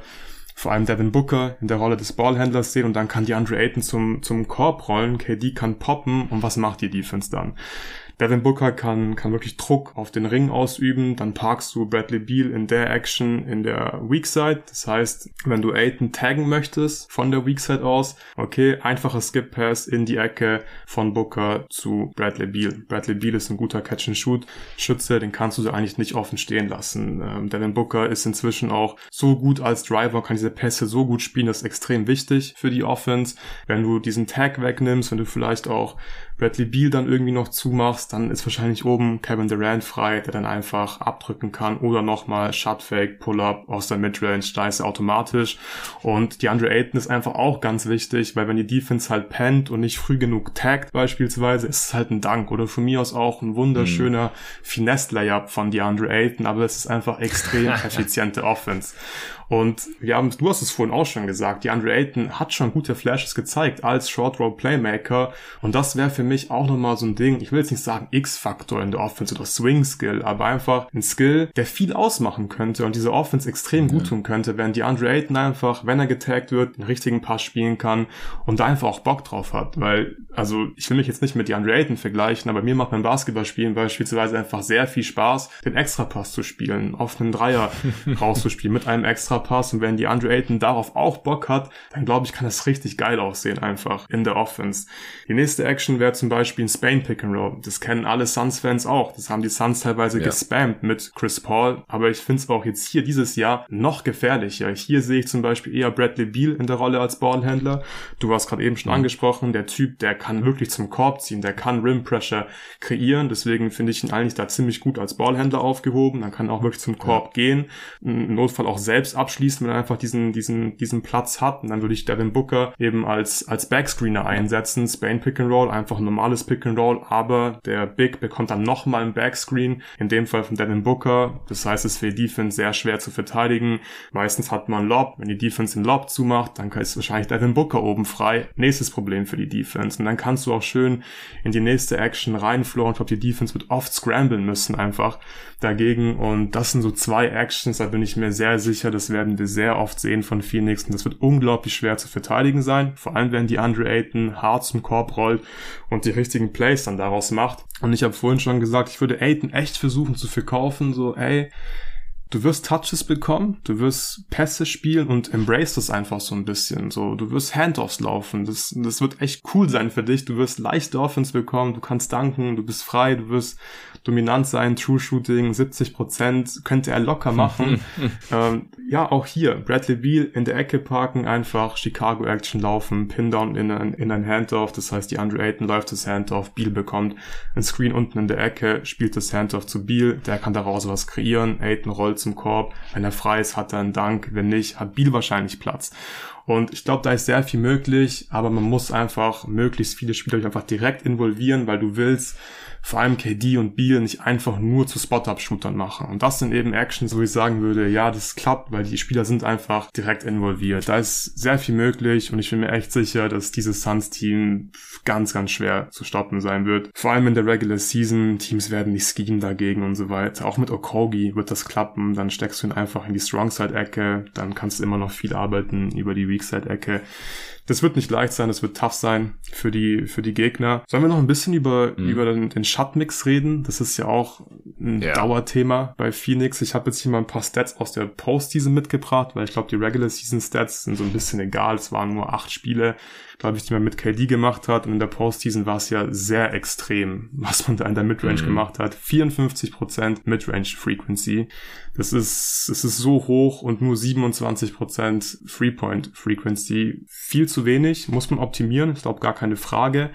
vor allem Devin Booker in der Rolle des Ballhändlers sehen und dann kann die Andre Ayton zum, zum Korb rollen, KD kann poppen und was macht die Defense dann? Devin Booker kann, kann wirklich Druck auf den Ring ausüben. Dann parkst du Bradley Beal in der Action in der Weak Side. Das heißt, wenn du Aiton taggen möchtest von der Weak Side aus, okay, einfacher Skip Pass in die Ecke von Booker zu Bradley Beal. Bradley Beal ist ein guter Catch and Shoot Schütze, den kannst du eigentlich nicht offen stehen lassen. Ähm, Devin Booker ist inzwischen auch so gut als Driver, kann diese Pässe so gut spielen, das ist extrem wichtig für die Offense. Wenn du diesen Tag wegnimmst, wenn du vielleicht auch Bradley Beal dann irgendwie noch zumachst, dann ist wahrscheinlich oben Kevin Durant frei, der dann einfach abdrücken kann oder nochmal Shotfake, Pull-Up aus der Midrange, da ist er automatisch. Und die Andre Ayton ist einfach auch ganz wichtig, weil wenn die Defense halt pennt und nicht früh genug taggt beispielsweise, ist es halt ein Dank oder von mir aus auch ein wunderschöner mhm. Finesse-Layup von DeAndre Ayton, aber es ist einfach extrem effiziente Offense. Und wir haben, du hast es vorhin auch schon gesagt, die Andre Ayton hat schon gute Flashes gezeigt als Short Roll Playmaker. Und das wäre für mich auch nochmal so ein Ding. Ich will jetzt nicht sagen X-Faktor in der Offense oder Swing Skill, aber einfach ein Skill, der viel ausmachen könnte und diese Offense extrem gut tun könnte, wenn die Andre Ayton einfach, wenn er getaggt wird, den richtigen Pass spielen kann und da einfach auch Bock drauf hat. Weil, also, ich will mich jetzt nicht mit die Andre Ayton vergleichen, aber mir macht beim Basketballspielen beispielsweise einfach sehr viel Spaß, den Extra-Pass zu spielen, auf einen Dreier rauszuspielen mit einem Extra Pass und wenn die Andre Ayton darauf auch Bock hat, dann glaube ich, kann das richtig geil aussehen einfach in der Offense. Die nächste Action wäre zum Beispiel ein Spain Pick and Roll. Das kennen alle Suns-Fans auch. Das haben die Suns teilweise ja. gespammt mit Chris Paul. Aber ich finde es auch jetzt hier dieses Jahr noch gefährlicher. Hier sehe ich zum Beispiel eher Bradley Beal in der Rolle als Ballhändler. Du hast gerade eben schon mhm. angesprochen, der Typ, der kann wirklich zum Korb ziehen, der kann Rim Pressure kreieren. Deswegen finde ich ihn eigentlich da ziemlich gut als Ballhändler aufgehoben. Dann kann auch wirklich zum Korb ja. gehen. Im Notfall auch selbst abschließen abschließen, wenn er einfach diesen, diesen, diesen Platz hat. Und dann würde ich Devin Booker eben als, als Backscreener einsetzen. Spain Pick and Roll, einfach ein normales Pick and Roll, aber der Big bekommt dann nochmal einen Backscreen, in dem Fall von Devin Booker. Das heißt, es für die Defense sehr schwer zu verteidigen. Meistens hat man Lob. Wenn die Defense den Lob zumacht, dann ist wahrscheinlich Devin Booker oben frei. Nächstes Problem für die Defense. Und dann kannst du auch schön in die nächste Action reinflohen. Ich glaube, die Defense wird oft scramblen müssen einfach dagegen. Und das sind so zwei Actions, da bin ich mir sehr sicher, das werden wir sehr oft sehen von Phoenix. Und das wird unglaublich schwer zu verteidigen sein. Vor allem, wenn die Andre Ayton hart zum Korb rollt und die richtigen Plays dann daraus macht. Und ich habe vorhin schon gesagt, ich würde Aiden echt versuchen zu verkaufen, so, ey, du wirst Touches bekommen, du wirst Pässe spielen und embrace das einfach so ein bisschen. So, du wirst Handoffs laufen. Das, das wird echt cool sein für dich. Du wirst leichte Offense bekommen, du kannst danken, du bist frei, du wirst dominant sein, True Shooting, 70 Prozent, könnte er locker machen. ähm, ja, auch hier, Bradley Beal in der Ecke parken, einfach Chicago Action laufen, Pin down in ein, in ein Handoff, das heißt, die Andre Ayton läuft das Handoff, Beal bekommt ein Screen unten in der Ecke, spielt das Handoff zu Beal, der kann daraus was kreieren, Ayton rollt zum Korb, wenn er frei ist, hat er einen Dank, wenn nicht, hat Beal wahrscheinlich Platz. Und ich glaube, da ist sehr viel möglich, aber man muss einfach möglichst viele Spieler einfach direkt involvieren, weil du willst vor allem KD und Beal nicht einfach nur zu Spot-Up-Shootern machen. Und das sind eben Actions, wo ich sagen würde, ja, das klappt, weil die Spieler sind einfach direkt involviert. Da ist sehr viel möglich und ich bin mir echt sicher, dass dieses Suns-Team ganz, ganz schwer zu stoppen sein wird. Vor allem in der Regular Season, Teams werden nicht skiehen dagegen und so weiter. Auch mit Okogi wird das klappen, dann steckst du ihn einfach in die Strong-Side-Ecke, dann kannst du immer noch viel arbeiten über die Weak-Side-Ecke. Das wird nicht leicht sein, das wird tough sein für die, für die Gegner. Sollen wir noch ein bisschen über, mhm. über den, den Shotmix reden? Das ist ja auch ein ja. Dauerthema bei Phoenix. Ich habe jetzt hier mal ein paar Stats aus der Postseason mitgebracht, weil ich glaube, die Regular Season Stats sind so ein bisschen egal. Es waren nur acht Spiele glaube ich, die man mit KD gemacht hat. Und in der Postseason war es ja sehr extrem, was man da in der Midrange mhm. gemacht hat. 54% Midrange Frequency. Das ist, es ist so hoch und nur 27% Three-Point Frequency. Viel zu wenig, muss man optimieren. Ich glaube, gar keine Frage.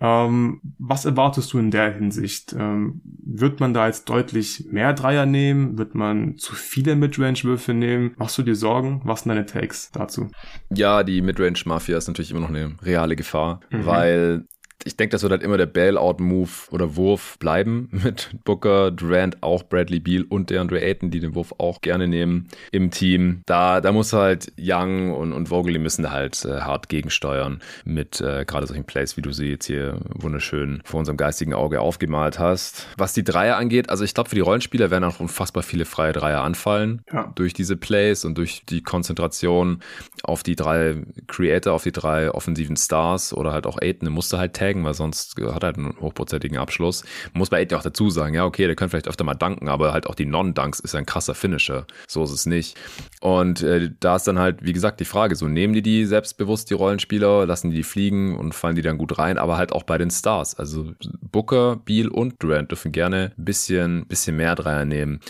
Ähm, was erwartest du in der Hinsicht? Ähm, wird man da jetzt deutlich mehr Dreier nehmen? Wird man zu viele Midrange-Würfe nehmen? Machst du dir Sorgen? Was sind deine Takes dazu? Ja, die Midrange-Mafia ist natürlich immer noch eine reale Gefahr, mhm. weil ich denke, das wird halt immer der Bailout-Move oder Wurf bleiben mit Booker, Durant, auch Bradley Beal und DeAndre Ayton, die den Wurf auch gerne nehmen im Team. Da, da muss halt Young und, und Vogel, die müssen halt äh, hart gegensteuern mit äh, gerade solchen Plays, wie du sie jetzt hier wunderschön vor unserem geistigen Auge aufgemalt hast. Was die Dreier angeht, also ich glaube, für die Rollenspieler werden auch unfassbar viele freie Dreier anfallen ja. durch diese Plays und durch die Konzentration auf die drei Creator, auf die drei offensiven Stars oder halt auch Ayton, musste halt taggen, weil sonst hat er einen hochprozentigen Abschluss. Muss bei Aiden auch dazu sagen, ja, okay, der könnte vielleicht öfter mal danken, aber halt auch die Non-Dunks ist ein krasser Finisher. So ist es nicht. Und äh, da ist dann halt, wie gesagt, die Frage, so nehmen die die selbstbewusst, die Rollenspieler, lassen die die fliegen und fallen die dann gut rein, aber halt auch bei den Stars. Also Booker, Beal und Durant dürfen gerne ein bisschen, bisschen mehr Dreier nehmen.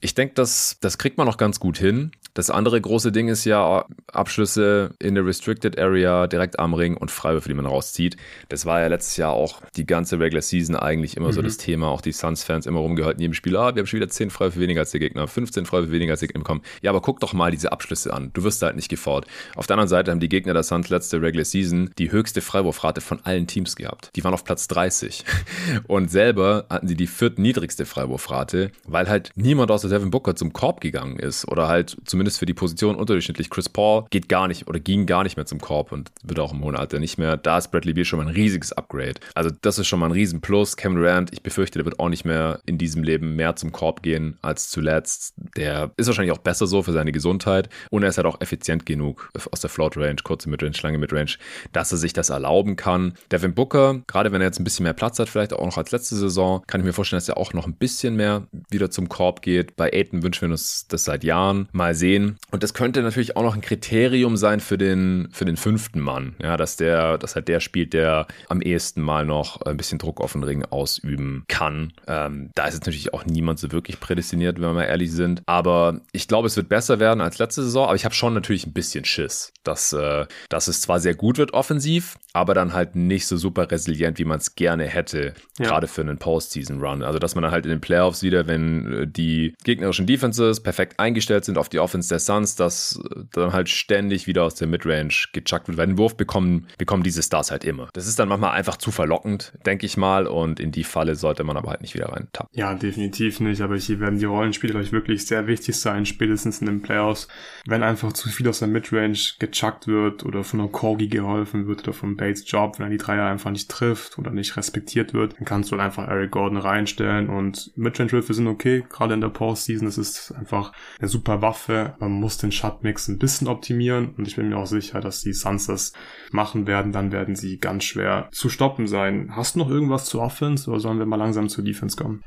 Ich denke, das, das kriegt man noch ganz gut hin. Das andere große Ding ist ja Abschlüsse in der Restricted Area, direkt am Ring und Freiwürfe, die man rauszieht. Das war ja letztes Jahr auch die ganze Regular Season eigentlich immer mhm. so das Thema. Auch die Suns-Fans immer rumgehört in jedem Spiel. Ah, wir haben schon wieder 10 Freiwürfe weniger als der Gegner, 15 Freiwürfe weniger als der Gegner bekommen. Ja, aber guck doch mal diese Abschlüsse an. Du wirst da halt nicht gefault. Auf der anderen Seite haben die Gegner der Suns letzte Regular Season die höchste Freiwurfrate von allen Teams gehabt. Die waren auf Platz 30. Und selber hatten sie die viertniedrigste Freiwurfrate, weil halt niemand außer Devin Booker zum Korb gegangen ist oder halt zumindest für die Position unterdurchschnittlich. Chris Paul geht gar nicht oder ging gar nicht mehr zum Korb und wird auch im hohen Alter nicht mehr. Da ist Bradley Beal schon mal ein riesiges Upgrade. Also das ist schon mal ein Riesenplus. Kevin Durant, ich befürchte, der wird auch nicht mehr in diesem Leben mehr zum Korb gehen als zuletzt. Der ist wahrscheinlich auch besser so für seine Gesundheit und er ist halt auch effizient genug aus der Float Range, kurze Midrange, lange Midrange, dass er sich das erlauben kann. Devin Booker, gerade wenn er jetzt ein bisschen mehr Platz hat, vielleicht auch noch als letzte Saison, kann ich mir vorstellen, dass er auch noch ein bisschen mehr wieder zum Korb geht. Bei Aiton wünschen wir uns das seit Jahren. Mal sehen sehen. Und das könnte natürlich auch noch ein Kriterium sein für den, für den fünften Mann. Ja, dass der, dass halt der spielt, der am ehesten mal noch ein bisschen Druck auf den Ring ausüben kann. Ähm, da ist jetzt natürlich auch niemand so wirklich prädestiniert, wenn wir mal ehrlich sind. Aber ich glaube, es wird besser werden als letzte Saison. Aber ich habe schon natürlich ein bisschen Schiss, dass, äh, dass es zwar sehr gut wird offensiv, aber dann halt nicht so super resilient, wie man es gerne hätte, ja. gerade für einen Postseason-Run. Also, dass man dann halt in den Playoffs wieder, wenn äh, die gegnerischen Defenses perfekt eingestellt sind auf die Offense der Suns, dass dann halt ständig wieder aus der Midrange gechuckt wird, weil den Wurf bekommen, bekommen diese Stars halt immer. Das ist dann manchmal einfach zu verlockend, denke ich mal, und in die Falle sollte man aber halt nicht wieder rein tappen. Ja, definitiv nicht, aber hier werden die Rollenspiele, ich, wirklich sehr wichtig sein, spätestens in den Playoffs. Wenn einfach zu viel aus der Midrange gechuckt wird oder von einer Corgi geholfen wird oder von Bates Job, wenn er die Dreier einfach nicht trifft oder nicht respektiert wird, dann kannst du halt einfach Eric Gordon reinstellen und Midrange-Würfe sind okay, gerade in der Postseason, das ist einfach eine super Waffe, man muss den Shotmix ein bisschen optimieren und ich bin mir auch sicher, dass die Suns das machen werden. Dann werden sie ganz schwer zu stoppen sein. Hast du noch irgendwas zu Offense oder sollen wir mal langsam zur Defense kommen?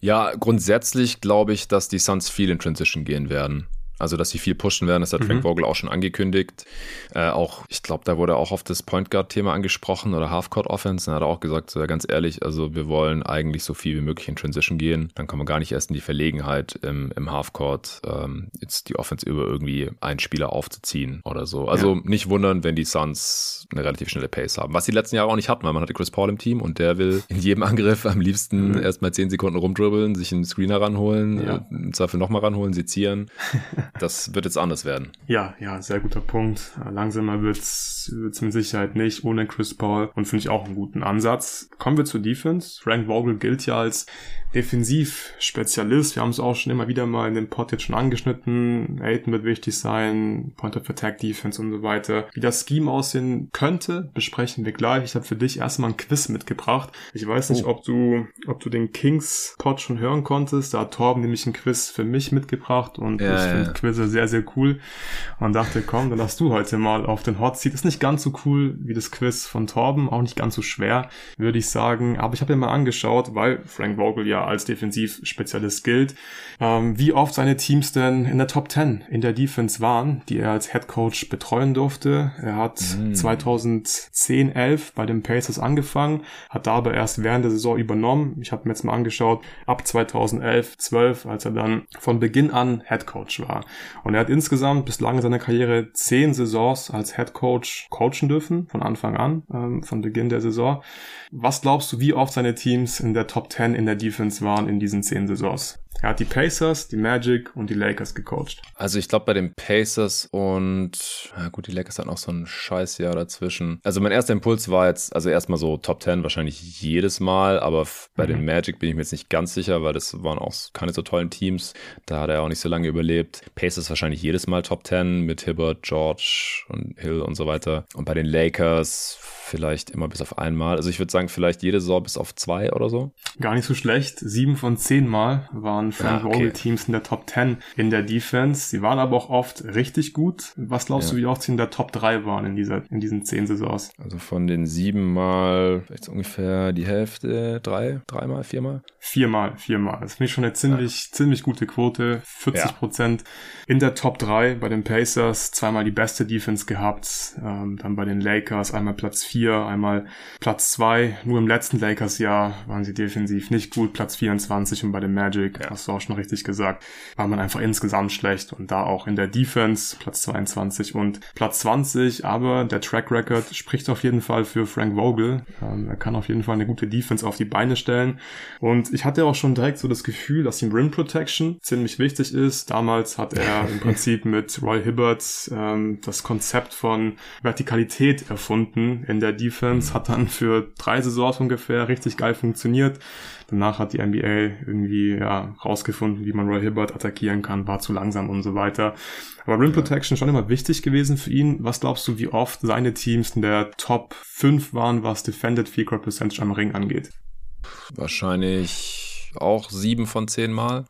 Ja, grundsätzlich glaube ich, dass die Suns viel in Transition gehen werden. Also, dass sie viel pushen werden, das hat mhm. Frank Vogel auch schon angekündigt. Äh, auch, ich glaube, da wurde auch auf das Point Guard-Thema angesprochen oder Half-Court Offense. Da hat er auch gesagt, so, ganz ehrlich, also wir wollen eigentlich so viel wie möglich in Transition gehen. Dann kommen wir gar nicht erst in die Verlegenheit, im, im Half-Court ähm, jetzt die Offense über irgendwie einen Spieler aufzuziehen oder so. Also ja. nicht wundern, wenn die Suns eine relativ schnelle Pace haben. Was die letzten Jahre auch nicht hatten, weil man hatte Chris Paul im Team und der will in jedem Angriff am liebsten mhm. erstmal zehn Sekunden rumdribbeln, sich einen Screener ranholen, ja. äh, im Zweifel nochmal ranholen, sezieren. Das wird jetzt anders werden. Ja, ja, sehr guter Punkt. Langsamer wird's, wird's mit Sicherheit nicht ohne Chris Paul und finde ich auch einen guten Ansatz. Kommen wir zur Defense. Frank Vogel gilt ja als Defensivspezialist. Wir haben es auch schon immer wieder mal in dem Pod jetzt schon angeschnitten. Aiden wird wichtig sein, Point of Attack Defense und so weiter. Wie das Scheme aussehen könnte, besprechen wir gleich. Ich habe für dich erstmal ein Quiz mitgebracht. Ich weiß nicht, oh. ob du, ob du den Kings Pod schon hören konntest. Da hat Torben nämlich ein Quiz für mich mitgebracht und ja, ich finde ja. Quizze sehr, sehr cool. Und dachte, komm, dann darfst du heute mal auf den Hot Seat. Ist nicht ganz so cool wie das Quiz von Torben, auch nicht ganz so schwer, würde ich sagen. Aber ich habe mir mal angeschaut, weil Frank Vogel ja als Defensivspezialist gilt, ähm, wie oft seine Teams denn in der Top 10 in der Defense waren, die er als Head Coach betreuen durfte. Er hat mm. 2010, 11 bei den Pacers angefangen, hat da aber erst während der Saison übernommen. Ich habe mir jetzt mal angeschaut, ab 2011, 12, als er dann von Beginn an Head Coach war. Und er hat insgesamt bislang in seiner Karriere zehn Saisons als Head Coach coachen dürfen, von Anfang an, ähm, von Beginn der Saison. Was glaubst du, wie oft seine Teams in der Top 10 in der Defense waren in diesen zehn Saisons? Er hat die Pacers, die Magic und die Lakers gecoacht. Also ich glaube bei den Pacers und ja gut, die Lakers hatten auch so ein Scheißjahr dazwischen. Also mein erster Impuls war jetzt, also erstmal so Top 10 wahrscheinlich jedes Mal, aber bei mhm. den Magic bin ich mir jetzt nicht ganz sicher, weil das waren auch keine so tollen Teams. Da hat er auch nicht so lange überlebt. Pacers wahrscheinlich jedes Mal Top 10 mit Hibbert, George und Hill und so weiter. Und bei den Lakers vielleicht immer bis auf einmal. Also ich würde sagen, vielleicht jede Saison bis auf zwei oder so. Gar nicht so schlecht. Sieben von zehn Mal waren Frank ja, okay. Teams in der Top 10 in der Defense. Sie waren aber auch oft richtig gut. Was glaubst ja. du, wie oft sie in der Top 3 waren in dieser, in diesen zehn Saisons? Also von den sieben Mal, vielleicht ungefähr die Hälfte, drei, dreimal, viermal? Viermal, viermal. Das finde ich schon eine ziemlich, ja. ziemlich gute Quote. 40 Prozent in der Top 3 bei den Pacers. Zweimal die beste Defense gehabt. Ähm, dann bei den Lakers einmal Platz 4, einmal Platz 2. Nur im letzten Lakers-Jahr waren sie defensiv nicht gut. Platz 24 und bei den Magic, ja. hast du auch schon richtig gesagt, war man einfach insgesamt schlecht und da auch in der Defense Platz 22 und Platz 20. Aber der Track Record spricht auf jeden Fall für Frank Vogel. Ähm, er kann auf jeden Fall eine gute Defense auf die Beine stellen. Und ich hatte auch schon direkt so das Gefühl, dass ihm Rim Protection ziemlich wichtig ist. Damals hat er im Prinzip mit Roy Hibbert ähm, das Konzept von Vertikalität erfunden in der Defense, hat dann für drei Saisons ungefähr richtig geil funktioniert. Danach hat die NBA irgendwie ja, rausgefunden, wie man Roy Hibbert attackieren kann, war zu langsam und so weiter. Aber Rim Protection schon immer wichtig gewesen für ihn. Was glaubst du, wie oft seine Teams in der Top 5 waren, was Defended Field Goal Percentage am Ring angeht? Wahrscheinlich auch sieben von zehn Mal.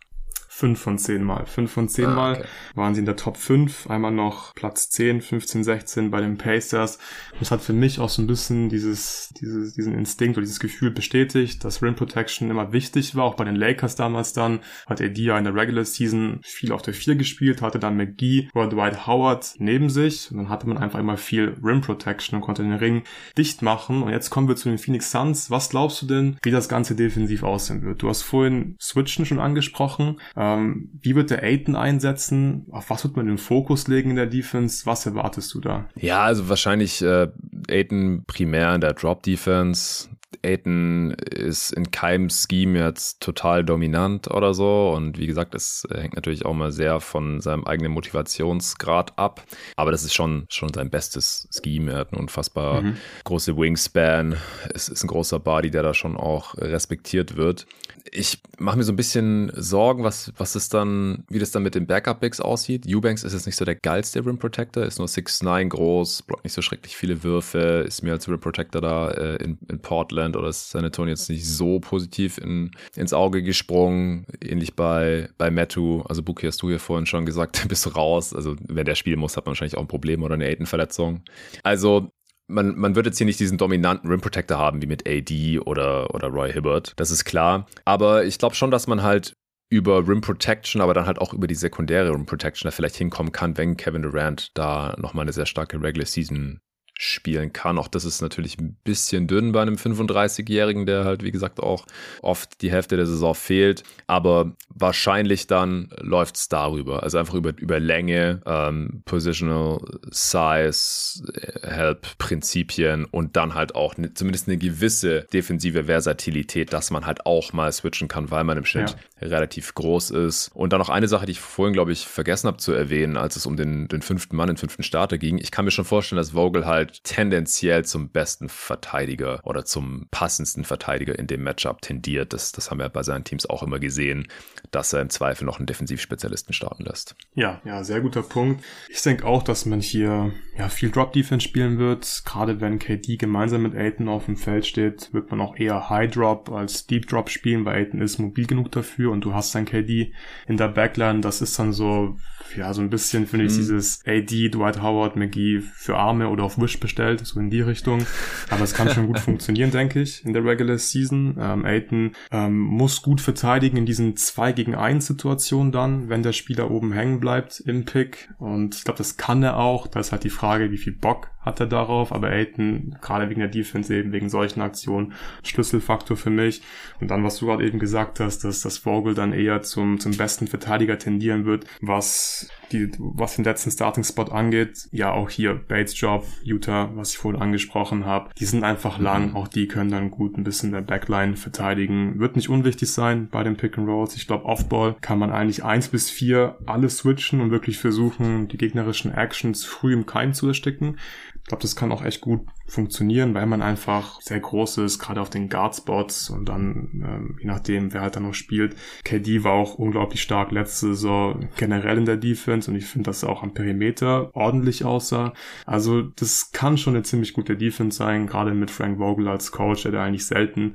5 von 10 Mal. 5 von 10 ah, Mal okay. waren sie in der Top 5. Einmal noch Platz 10, 15, 16 bei den Pacers. Das hat für mich auch so ein bisschen dieses, dieses, diesen Instinkt oder dieses Gefühl bestätigt, dass Rim Protection immer wichtig war. Auch bei den Lakers damals dann hat AD ja in der Regular Season viel auf der 4 gespielt, hatte dann McGee oder Dwight Howard neben sich. Und dann hatte man einfach immer viel Rim Protection und konnte den Ring dicht machen. Und jetzt kommen wir zu den Phoenix Suns. Was glaubst du denn, wie das Ganze defensiv aussehen wird? Du hast vorhin Switchen schon angesprochen. Ähm, wie wird der Aiden einsetzen? Auf was wird man den Fokus legen in der Defense? Was erwartest du da? Ja, also wahrscheinlich äh, Aiden primär in der Drop-Defense. Aiden ist in keinem Scheme jetzt total dominant oder so. Und wie gesagt, es hängt natürlich auch mal sehr von seinem eigenen Motivationsgrad ab. Aber das ist schon, schon sein bestes Scheme. Er hat eine unfassbar mhm. große Wingspan. Es ist ein großer Body, der da schon auch respektiert wird ich mache mir so ein bisschen Sorgen, was, was es dann, wie das dann mit den Backup-Bigs aussieht. Eubanks ist jetzt nicht so der geilste Rim Protector, ist nur 6'9 groß, blockt nicht so schrecklich viele Würfe, ist mir als Rim Protector da äh, in, in Portland oder ist San Antonio jetzt nicht so positiv in, ins Auge gesprungen. Ähnlich bei, bei Mattu, also Buki hast du hier vorhin schon gesagt, bist raus. Also wenn der spielen muss, hat man wahrscheinlich auch ein Problem oder eine Aiden-Verletzung. Also man, man wird jetzt hier nicht diesen dominanten Rim Protector haben wie mit AD oder, oder Roy Hibbert. Das ist klar. Aber ich glaube schon, dass man halt über Rim Protection, aber dann halt auch über die sekundäre Rim Protection da vielleicht hinkommen kann, wenn Kevin Durant da nochmal eine sehr starke Regular Season spielen kann. Auch das ist natürlich ein bisschen dünn bei einem 35-Jährigen, der halt, wie gesagt, auch oft die Hälfte der Saison fehlt. Aber wahrscheinlich dann läuft es darüber. Also einfach über, über Länge, ähm, Positional Size, Help-Prinzipien und dann halt auch ne, zumindest eine gewisse defensive Versatilität, dass man halt auch mal switchen kann, weil man im Schnitt ja. relativ groß ist. Und dann noch eine Sache, die ich vorhin, glaube ich, vergessen habe zu erwähnen, als es um den, den fünften Mann, den fünften Starter ging. Ich kann mir schon vorstellen, dass Vogel halt halt tendenziell zum besten Verteidiger oder zum passendsten Verteidiger in dem Matchup tendiert. Das, das haben wir bei seinen Teams auch immer gesehen, dass er im Zweifel noch einen Defensivspezialisten starten lässt. Ja, ja, sehr guter Punkt. Ich denke auch, dass man hier ja viel Drop-Defense spielen wird. Gerade wenn KD gemeinsam mit Aiton auf dem Feld steht, wird man auch eher High Drop als Deep Drop spielen, weil Aiton ist mobil genug dafür und du hast dann KD in der Backline. Das ist dann so, ja, so ein bisschen, finde ich, mhm. dieses AD, Dwight Howard, McGee für Arme oder auf Wish bestellt, so in die Richtung. Aber es kann schon gut funktionieren, denke ich, in der Regular Season. Ähm, Aiton ähm, muss gut verteidigen in diesen 2 gegen 1 Situationen dann, wenn der Spieler oben hängen bleibt im Pick. Und ich glaube, das kann er auch. Da ist halt die Frage, wie viel Bock hat er darauf. Aber Aiton, gerade wegen der Defense eben, wegen solchen Aktionen, Schlüsselfaktor für mich. Und dann, was du gerade eben gesagt hast, dass das Vogel dann eher zum, zum besten Verteidiger tendieren wird, was die, was den letzten Starting-Spot angeht, ja auch hier Bates Job, Utah, was ich vorhin angesprochen habe, die sind einfach lang, auch die können dann gut ein bisschen der Backline verteidigen. Wird nicht unwichtig sein bei den Pick and Rolls. Ich glaube, Offball kann man eigentlich eins bis vier alles switchen und wirklich versuchen, die gegnerischen Actions früh im Keim zu ersticken. Ich glaube, das kann auch echt gut funktionieren, weil man einfach sehr groß ist, gerade auf den Guard-Spots und dann, ähm, je nachdem, wer halt dann noch spielt. KD war auch unglaublich stark letzte Saison generell in der Defense und ich finde, dass er auch am Perimeter ordentlich aussah. Also das kann schon eine ziemlich gute Defense sein, gerade mit Frank Vogel als Coach, der da eigentlich selten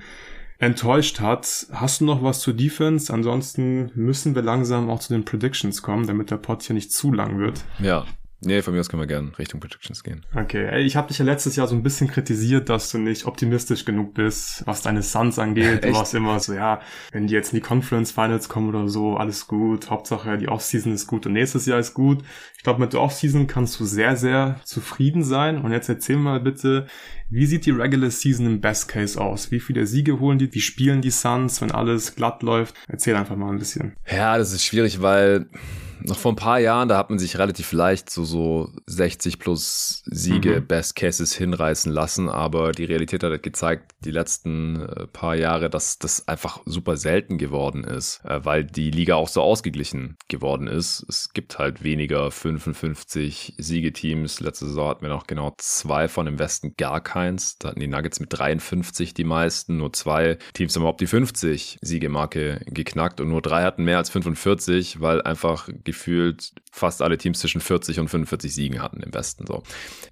enttäuscht hat. Hast du noch was zur Defense? Ansonsten müssen wir langsam auch zu den Predictions kommen, damit der Pod hier nicht zu lang wird. Ja, Nee, von mir aus können wir gerne Richtung Predictions gehen. Okay, ich habe dich ja letztes Jahr so ein bisschen kritisiert, dass du nicht optimistisch genug bist, was deine Suns angeht. Du warst immer so, ja, wenn die jetzt in die Conference Finals kommen oder so, alles gut. Hauptsache die Offseason ist gut und nächstes Jahr ist gut. Ich glaube, mit der Offseason kannst du sehr, sehr zufrieden sein. Und jetzt erzähl mal bitte, wie sieht die Regular Season im Best Case aus? Wie viele Siege holen die? Wie spielen die Suns, wenn alles glatt läuft? Erzähl einfach mal ein bisschen. Ja, das ist schwierig, weil noch vor ein paar Jahren, da hat man sich relativ leicht so, so 60 plus Siege, mhm. Best Cases hinreißen lassen, aber die Realität hat gezeigt, die letzten äh, paar Jahre, dass das einfach super selten geworden ist, äh, weil die Liga auch so ausgeglichen geworden ist. Es gibt halt weniger 55 Siegeteams. Letzte Saison hatten wir noch genau zwei von im Westen gar keins. Da hatten die Nuggets mit 53 die meisten, nur zwei Teams haben überhaupt die 50 Siegemarke geknackt und nur drei hatten mehr als 45, weil einfach gefühlt fast alle Teams zwischen 40 und 45 Siegen hatten im Westen. So.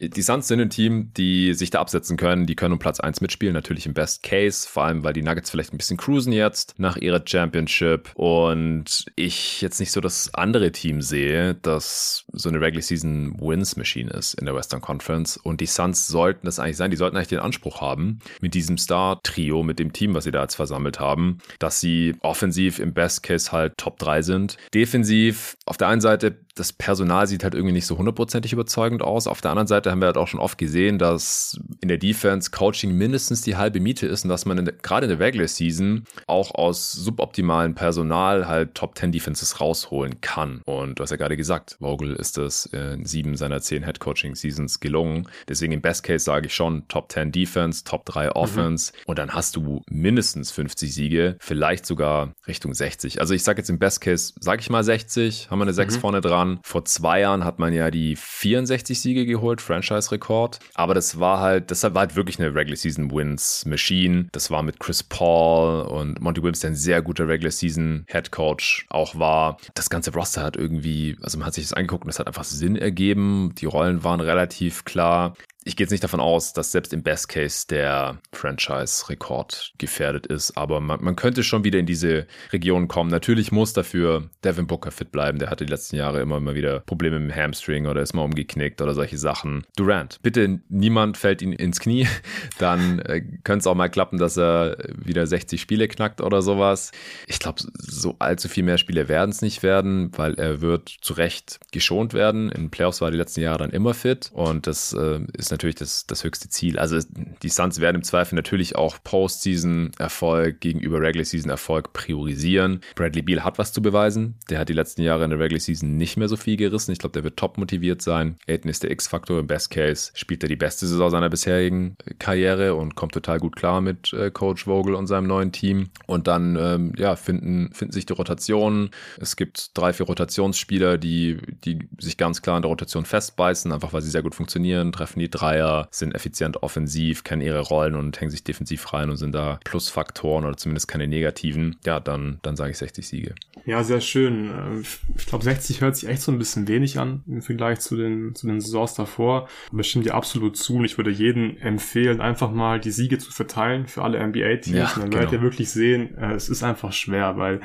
Die Suns sind ein Team, die sich da absetzen können, die können um Platz 1 mitspielen, natürlich im Best Case, vor allem weil die Nuggets vielleicht ein bisschen cruisen jetzt nach ihrer Championship und ich jetzt nicht so das andere Team sehe, das so eine Regular Season Wins Machine ist in der Western Conference und die Suns sollten das eigentlich sein, die sollten eigentlich den Anspruch haben, mit diesem Star-Trio, mit dem Team, was sie da jetzt versammelt haben, dass sie offensiv im Best Case halt Top 3 sind. Defensiv auf der einen Seite das Personal sieht halt irgendwie nicht so hundertprozentig überzeugend aus. Auf der anderen Seite haben wir halt auch schon oft gesehen, dass in der Defense Coaching mindestens die halbe Miete ist und dass man in der, gerade in der Regular Season auch aus suboptimalem Personal halt Top 10 Defenses rausholen kann. Und du hast ja gerade gesagt, Vogel ist es in sieben seiner zehn Head Coaching Seasons gelungen. Deswegen im Best Case sage ich schon Top 10 Defense, Top 3 Offense mhm. und dann hast du mindestens 50 Siege, vielleicht sogar Richtung 60. Also ich sage jetzt im Best Case, sage ich mal 60, haben wir eine 6 mhm. vorne dran Jahren. Vor zwei Jahren hat man ja die 64 Siege geholt, Franchise-Rekord. Aber das war halt, das war halt wirklich eine Regular Season Wins Machine. Das war mit Chris Paul und Monty Williams, der ein sehr guter Regular Season Head Coach auch war. Das ganze Roster hat irgendwie, also man hat sich das angeguckt und es hat einfach Sinn ergeben. Die Rollen waren relativ klar ich gehe jetzt nicht davon aus, dass selbst im Best Case der Franchise-Rekord gefährdet ist, aber man, man könnte schon wieder in diese Region kommen. Natürlich muss dafür Devin Booker fit bleiben. Der hatte die letzten Jahre immer mal wieder Probleme mit dem Hamstring oder ist mal umgeknickt oder solche Sachen. Durant, bitte niemand fällt ihn ins Knie. Dann äh, könnte es auch mal klappen, dass er wieder 60 Spiele knackt oder sowas. Ich glaube, so allzu viel mehr Spiele werden es nicht werden, weil er wird zu Recht geschont werden. In Playoffs war die letzten Jahre dann immer fit und das äh, ist natürlich das, das höchste Ziel. Also die Suns werden im Zweifel natürlich auch Postseason-Erfolg gegenüber Regular-Season-Erfolg priorisieren. Bradley Beal hat was zu beweisen. Der hat die letzten Jahre in der Regular Season nicht mehr so viel gerissen. Ich glaube, der wird top motiviert sein. Aiden ist der X-Faktor. Im Best Case spielt er die beste Saison seiner bisherigen Karriere und kommt total gut klar mit äh, Coach Vogel und seinem neuen Team. Und dann ähm, ja, finden, finden sich die Rotationen. Es gibt drei, vier Rotationsspieler, die, die sich ganz klar in der Rotation festbeißen, einfach weil sie sehr gut funktionieren, treffen die Dreier, sind effizient offensiv, kennen ihre Rollen und hängen sich defensiv rein und sind da Plusfaktoren oder zumindest keine negativen. Ja, dann, dann sage ich 60 Siege. Ja, sehr schön. Äh, ich glaube, 60 hört sich echt so ein bisschen wenig an im Vergleich zu den, zu den Saisons davor. Aber ich stimme dir absolut zu und ich würde jedem empfehlen, einfach mal die Siege zu verteilen für alle NBA-Teams. Ja, und dann genau. werdet ihr wirklich sehen, äh, es ist einfach schwer, weil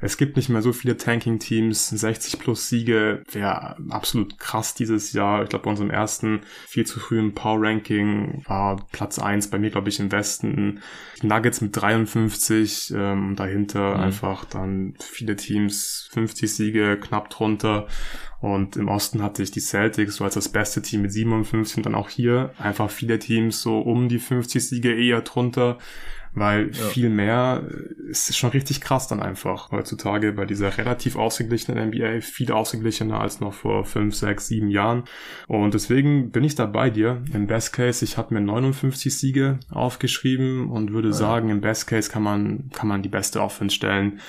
es gibt nicht mehr so viele Tanking-Teams. 60 plus Siege wäre absolut krass dieses Jahr. Ich glaube, bei unserem ersten viel zu frühen Power-Ranking war Platz 1 bei mir, glaube ich, im Westen. Nuggets mit 53, ähm, dahinter mhm. einfach dann viele Teams 50 Siege, knapp drunter. Und im Osten hatte ich die Celtics so als das beste Team mit 57 und dann auch hier einfach viele Teams so um die 50 Siege eher drunter weil ja. viel mehr ist schon richtig krass dann einfach heutzutage bei dieser relativ ausgeglichenen NBA, viel ausgeglichener als noch vor fünf, sechs, sieben Jahren. Und deswegen bin ich da bei dir. Im Best Case, ich habe mir 59 Siege aufgeschrieben und würde ja. sagen, im Best Case kann man, kann man die beste Offense stellen.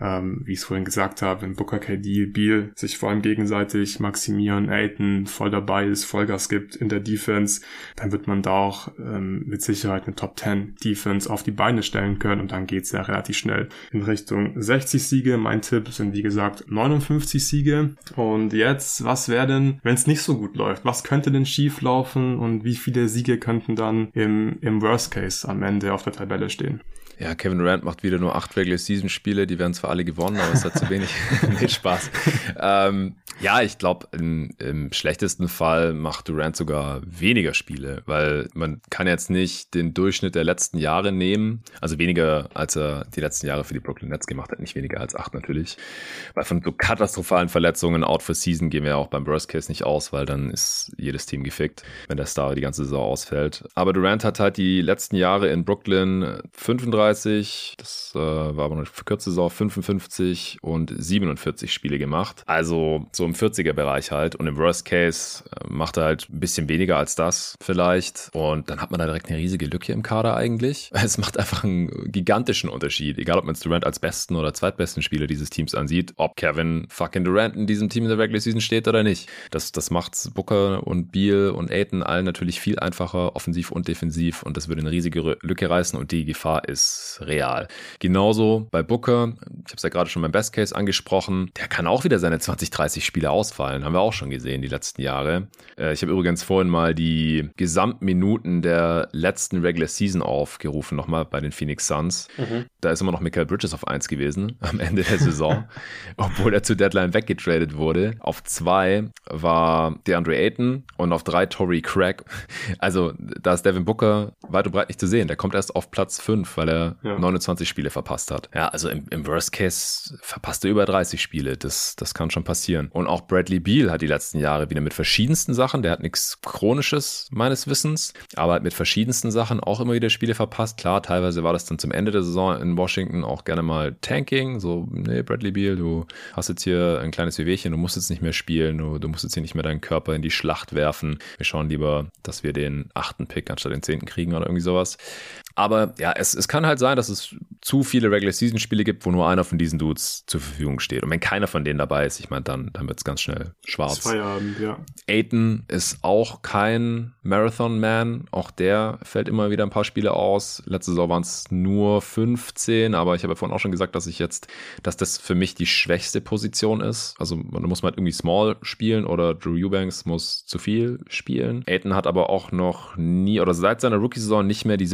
Ähm, wie ich es vorhin gesagt habe, wenn Booker KD, Beal sich vor allem gegenseitig maximieren, Aiton voll dabei ist, Vollgas gibt in der Defense, dann wird man da auch ähm, mit Sicherheit eine Top 10 Defense auf die die Beine stellen können und dann geht's ja relativ schnell in Richtung 60 Siege. Mein Tipp sind wie gesagt 59 Siege. Und jetzt, was wäre denn, wenn es nicht so gut läuft? Was könnte denn schief laufen und wie viele Siege könnten dann im, im Worst Case am Ende auf der Tabelle stehen? Ja, Kevin Durant macht wieder nur acht Regular Season Spiele, die werden zwar alle gewonnen, aber es hat zu wenig. nee, Spaß. ähm, ja, ich glaube, im, im, schlechtesten Fall macht Durant sogar weniger Spiele, weil man kann jetzt nicht den Durchschnitt der letzten Jahre nehmen, also weniger, als er die letzten Jahre für die Brooklyn Nets gemacht hat, nicht weniger als acht natürlich, weil von so katastrophalen Verletzungen out for Season gehen wir auch beim Worst Case nicht aus, weil dann ist jedes Team gefickt, wenn der Star die ganze Saison ausfällt. Aber Durant hat halt die letzten Jahre in Brooklyn 35 35, das äh, war aber eine verkürzte Saison, 55 und 47 Spiele gemacht. Also so im 40er-Bereich halt. Und im Worst Case äh, macht er halt ein bisschen weniger als das vielleicht. Und dann hat man da direkt eine riesige Lücke im Kader eigentlich. Es macht einfach einen gigantischen Unterschied, egal ob man Durant als besten oder zweitbesten Spieler dieses Teams ansieht, ob Kevin fucking Durant in diesem Team in der Regular Season steht oder nicht. Das, das macht Booker und Beal und Aiton allen natürlich viel einfacher, offensiv und defensiv. Und das würde eine riesige Lücke reißen und die Gefahr ist real. Genauso bei Booker, ich habe es ja gerade schon beim Best Case angesprochen, der kann auch wieder seine 20, 30 Spiele ausfallen, haben wir auch schon gesehen die letzten Jahre. Äh, ich habe übrigens vorhin mal die Gesamtminuten der letzten Regular Season aufgerufen, nochmal bei den Phoenix Suns. Mhm. Da ist immer noch Michael Bridges auf 1 gewesen am Ende der Saison, obwohl er zu Deadline weggetradet wurde. Auf 2 war DeAndre Ayton und auf 3 Tory Craig. Also da ist Devin Booker weit und breit nicht zu sehen. Der kommt erst auf Platz 5, weil er ja. 29 Spiele verpasst hat. Ja, also im, im, Worst Case verpasst er über 30 Spiele. Das, das kann schon passieren. Und auch Bradley Beal hat die letzten Jahre wieder mit verschiedensten Sachen, der hat nichts Chronisches meines Wissens, aber hat mit verschiedensten Sachen auch immer wieder Spiele verpasst. Klar, teilweise war das dann zum Ende der Saison in Washington auch gerne mal Tanking. So, nee, Bradley Beal, du hast jetzt hier ein kleines Wehwehchen, du musst jetzt nicht mehr spielen, du, du musst jetzt hier nicht mehr deinen Körper in die Schlacht werfen. Wir schauen lieber, dass wir den achten Pick anstatt den zehnten kriegen oder irgendwie sowas. Aber ja, es, es kann halt sein, dass es zu viele Regular Season Spiele gibt, wo nur einer von diesen Dudes zur Verfügung steht. Und wenn keiner von denen dabei ist, ich meine, dann, dann wird es ganz schnell schwarz. Feierabend, ja. Aiton ist auch kein Marathon-Man. Auch der fällt immer wieder ein paar Spiele aus. Letzte Saison waren es nur 15, aber ich habe ja vorhin auch schon gesagt, dass ich jetzt, dass das für mich die schwächste Position ist. Also man muss halt irgendwie Small spielen oder Drew Eubanks muss zu viel spielen. Aiton hat aber auch noch nie oder seit seiner Rookie-Saison nicht mehr die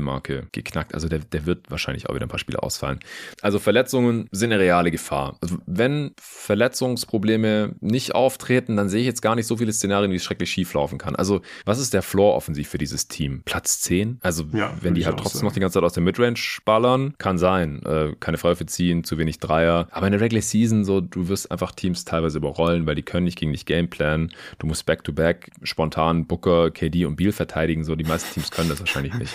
70-Spiele-Marke geknackt. Also der, der wird wahrscheinlich auch wieder ein paar Spiele ausfallen. Also Verletzungen sind eine reale Gefahr. Also wenn Verletzungsprobleme nicht auftreten, dann sehe ich jetzt gar nicht so viele Szenarien, wie es schrecklich schief laufen kann. Also was ist der Floor offensiv für dieses Team? Platz 10? Also ja, wenn die halt trotzdem noch die ganze Zeit aus der Midrange ballern, kann sein. Äh, keine Freiwürfe ziehen, zu wenig Dreier. Aber in der Regular Season so, du wirst einfach Teams teilweise überrollen, weil die können nicht gegen dich Gameplan. Du musst back-to-back -back spontan Booker, KD und Beal verteidigen. So, die meisten Teams können das wahrscheinlich nicht.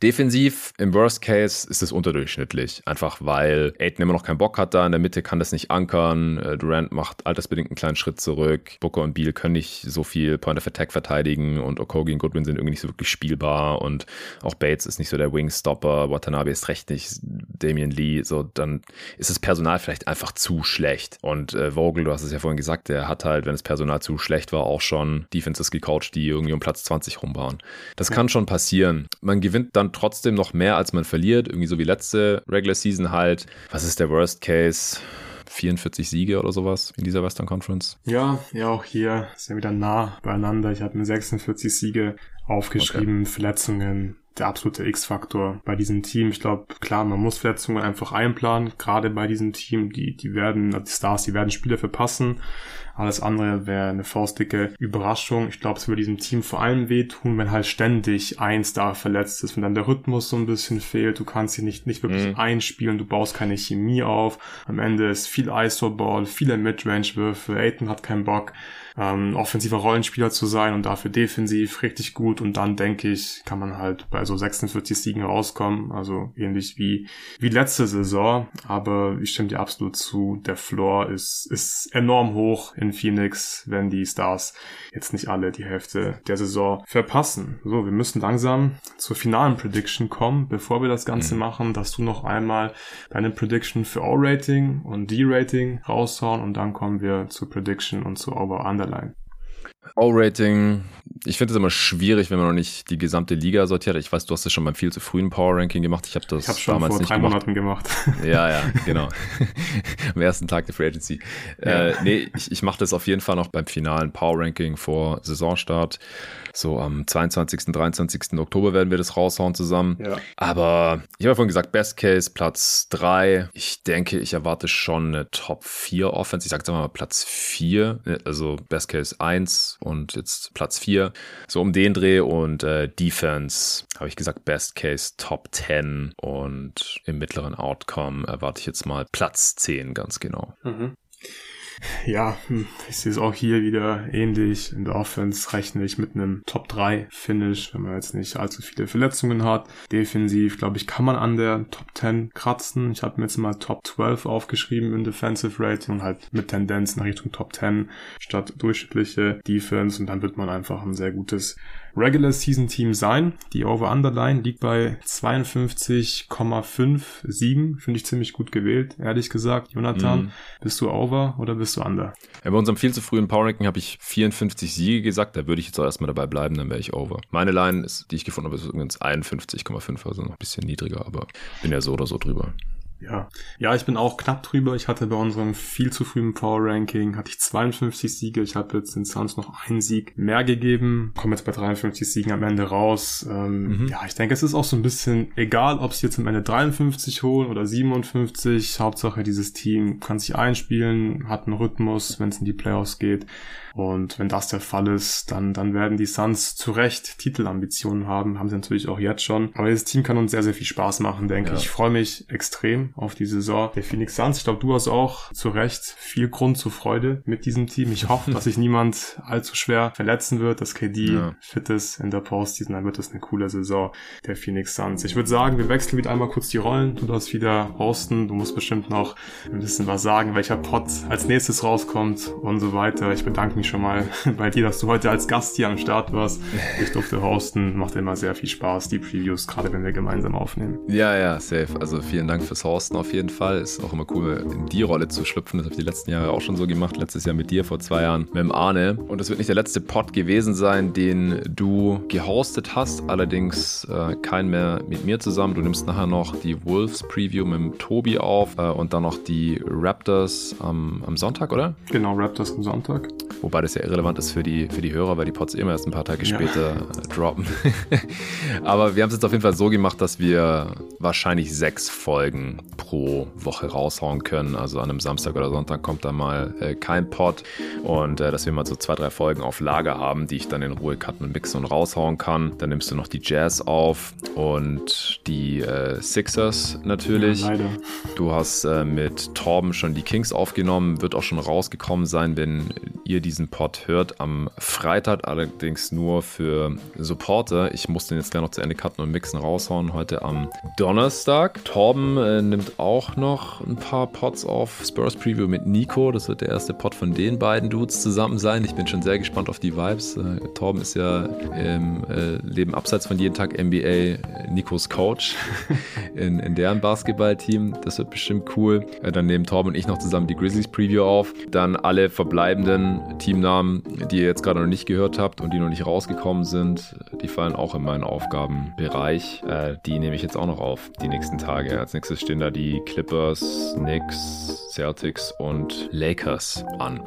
Defensiv, im Worst Case, ist es unterdurchschnittlich. Einfach weil Aiden immer noch keinen Bock hat da. In der Mitte kann das nicht ankern. Äh, Durant macht altersbedingt einen kleinen Schritt zurück. Booker und Beal können nicht so viel Point of Attack verteidigen und Okogi und Goodwin sind irgendwie nicht so wirklich spielbar und auch Bates ist nicht so der Wingstopper. Watanabe ist recht nicht. Damian Lee, so, dann ist das Personal vielleicht einfach zu schlecht. Und äh, Vogel, du hast es ja vorhin gesagt, der hat halt, wenn das Personal zu schlecht war, auch schon Defenses gecoacht, die irgendwie um Platz 20 rum waren. Das kann schon passieren. Man gewinnt dann trotzdem noch mehr, als man verliert. Irgendwie so wie letzte Regular Season halt. Was ist der Worst Case? 44 Siege oder sowas in dieser Western Conference. Ja, ja, auch hier ist ja wieder nah beieinander. Ich habe mir 46 Siege aufgeschrieben, okay. Verletzungen, der absolute X-Faktor bei diesem Team. Ich glaube, klar, man muss Verletzungen einfach einplanen, gerade bei diesem Team. Die, die werden, die Stars, die werden Spiele verpassen. Alles andere wäre eine faustdicke Überraschung. Ich glaube, es würde diesem Team vor allem wehtun, wenn halt ständig ein Star verletzt ist, wenn dann der Rhythmus so ein bisschen fehlt. Du kannst sie nicht, nicht wirklich mhm. einspielen, du baust keine Chemie auf. Am Ende ist viel ISO-Ball, viele Midrange-Würfe. Aiton hat keinen Bock ähm, offensiver Rollenspieler zu sein und dafür defensiv richtig gut. Und dann denke ich, kann man halt bei so 46 Siegen rauskommen. Also ähnlich wie, wie letzte Saison. Aber ich stimme dir absolut zu. Der Floor ist, ist enorm hoch in Phoenix, wenn die Stars jetzt nicht alle die Hälfte der Saison verpassen. So, wir müssen langsam zur finalen Prediction kommen. Bevor wir das Ganze mhm. machen, dass du noch einmal deine Prediction für O-Rating und D-Rating raushauen und dann kommen wir zur Prediction und zu Over-Under Underline. O-Rating, ich finde es immer schwierig, wenn man noch nicht die gesamte Liga sortiert. Ich weiß, du hast das schon beim viel zu frühen Power Ranking gemacht. Ich habe das ich hab schon damals vor nicht drei gemacht. Monaten gemacht. Ja, ja, genau. Am ersten Tag der Free Agency. Ja. Äh, nee, ich, ich mache das auf jeden Fall noch beim finalen Power Ranking vor Saisonstart. So am 22., 23. Oktober werden wir das raushauen zusammen. Ja. Aber ich habe vorhin gesagt, Best Case Platz 3. Ich denke, ich erwarte schon eine Top 4 Offense. Ich sage jetzt mal Platz 4. Also Best Case 1 und jetzt Platz 4. So um den Dreh und äh, Defense habe ich gesagt, Best Case Top 10 und im mittleren Outcome erwarte ich jetzt mal Platz 10 ganz genau. Mhm. Ja, hm, ich sehe es auch hier wieder ähnlich. In der Offense rechne ich mit einem Top 3 Finish, wenn man jetzt nicht allzu viele Verletzungen hat. Defensiv, glaube ich, kann man an der Top 10 kratzen. Ich habe mir jetzt mal Top 12 aufgeschrieben in Defensive Rating und halt mit Tendenz nach Richtung Top 10 statt durchschnittliche Defense und dann wird man einfach ein sehr gutes Regular Season Team sein. Die Over-Underline liegt bei 52,5 Siegen. Finde ich ziemlich gut gewählt, ehrlich gesagt. Jonathan, mm. bist du Over oder bist du Under? Ja, bei unserem viel zu frühen Power Ranking habe ich 54 Siege gesagt. Da würde ich jetzt auch erstmal dabei bleiben, dann wäre ich Over. Meine Line, ist, die ich gefunden habe, ist übrigens 51,5, also noch ein bisschen niedriger, aber bin ja so oder so drüber. Ja. Ja, ich bin auch knapp drüber. Ich hatte bei unserem viel zu frühen Power Ranking hatte ich 52 Siege. Ich habe jetzt den Suns noch einen Sieg mehr gegeben. Komme jetzt bei 53 Siegen am Ende raus. Ähm, mhm. Ja, ich denke, es ist auch so ein bisschen egal, ob sie jetzt am Ende 53 holen oder 57. Hauptsache, dieses Team kann sich einspielen, hat einen Rhythmus, wenn es in die Playoffs geht. Und wenn das der Fall ist, dann, dann werden die Suns zu Recht Titelambitionen haben. Haben sie natürlich auch jetzt schon. Aber dieses Team kann uns sehr, sehr viel Spaß machen, denke ja. ich. Ich freue mich extrem auf die Saison der Phoenix Suns. Ich glaube, du hast auch zu Recht viel Grund zur Freude mit diesem Team. Ich hoffe, dass sich niemand allzu schwer verletzen wird, dass KD ja. fit ist in der Postseason. Dann wird das eine coole Saison der Phoenix Suns. Ich würde sagen, wir wechseln wieder einmal kurz die Rollen. Du darfst wieder hosten. Du musst bestimmt noch ein bisschen was sagen, welcher Pod als nächstes rauskommt und so weiter. Ich bedanke mich schon mal bei dir, dass du heute als Gast hier am Start warst. Ich durfte hosten. Macht immer sehr viel Spaß, die Previews, gerade wenn wir gemeinsam aufnehmen. Ja, ja, safe. Also vielen Dank fürs Hosten auf jeden Fall. Ist auch immer cool, in die Rolle zu schlüpfen. Das habe ich die letzten Jahre auch schon so gemacht. Letztes Jahr mit dir, vor zwei Jahren mit dem Arne. Und das wird nicht der letzte Pod gewesen sein, den du gehostet hast. Allerdings äh, kein mehr mit mir zusammen. Du nimmst nachher noch die Wolves Preview mit dem Tobi auf äh, und dann noch die Raptors am, am Sonntag, oder? Genau, Raptors am Sonntag. Wobei das ja irrelevant ist für die, für die Hörer, weil die Pods immer erst ein paar Tage ja. später äh, droppen. Aber wir haben es jetzt auf jeden Fall so gemacht, dass wir wahrscheinlich sechs Folgen pro Woche raushauen können. Also an einem Samstag oder Sonntag kommt da mal äh, kein Pod. Und äh, dass wir mal so zwei, drei Folgen auf Lager haben, die ich dann in Ruhe cutten und mixen und raushauen kann. Dann nimmst du noch die Jazz auf und die äh, Sixers natürlich. Ja. Du hast äh, mit Torben schon die Kings aufgenommen, wird auch schon rausgekommen sein, wenn ihr diesen Pod hört. Am Freitag allerdings nur für Supporter. Ich muss den jetzt gleich noch zu Ende cutten und mixen raushauen. Heute am Donnerstag. Torben äh, nimmt auch noch ein paar Pods auf. Spurs Preview mit Nico. Das wird der erste Pod von den beiden Dudes zusammen sein. Ich bin schon sehr gespannt auf die Vibes. Äh, Torben ist ja im äh, Leben abseits von jeden Tag NBA Nikos Coach in, in deren Basketballteam. Das wird bestimmt cool. Äh, dann nehmen Torben und ich noch zusammen die Grizzlies Preview auf. Dann alle verbleibenden Teamnamen, die ihr jetzt gerade noch nicht gehört habt und die noch nicht rausgekommen sind, die fallen auch in meinen Aufgabenbereich. Äh, die nehme ich jetzt auch noch auf, die nächsten Tage. Als nächstes stehen da die Clippers, Knicks, Celtics und Lakers an.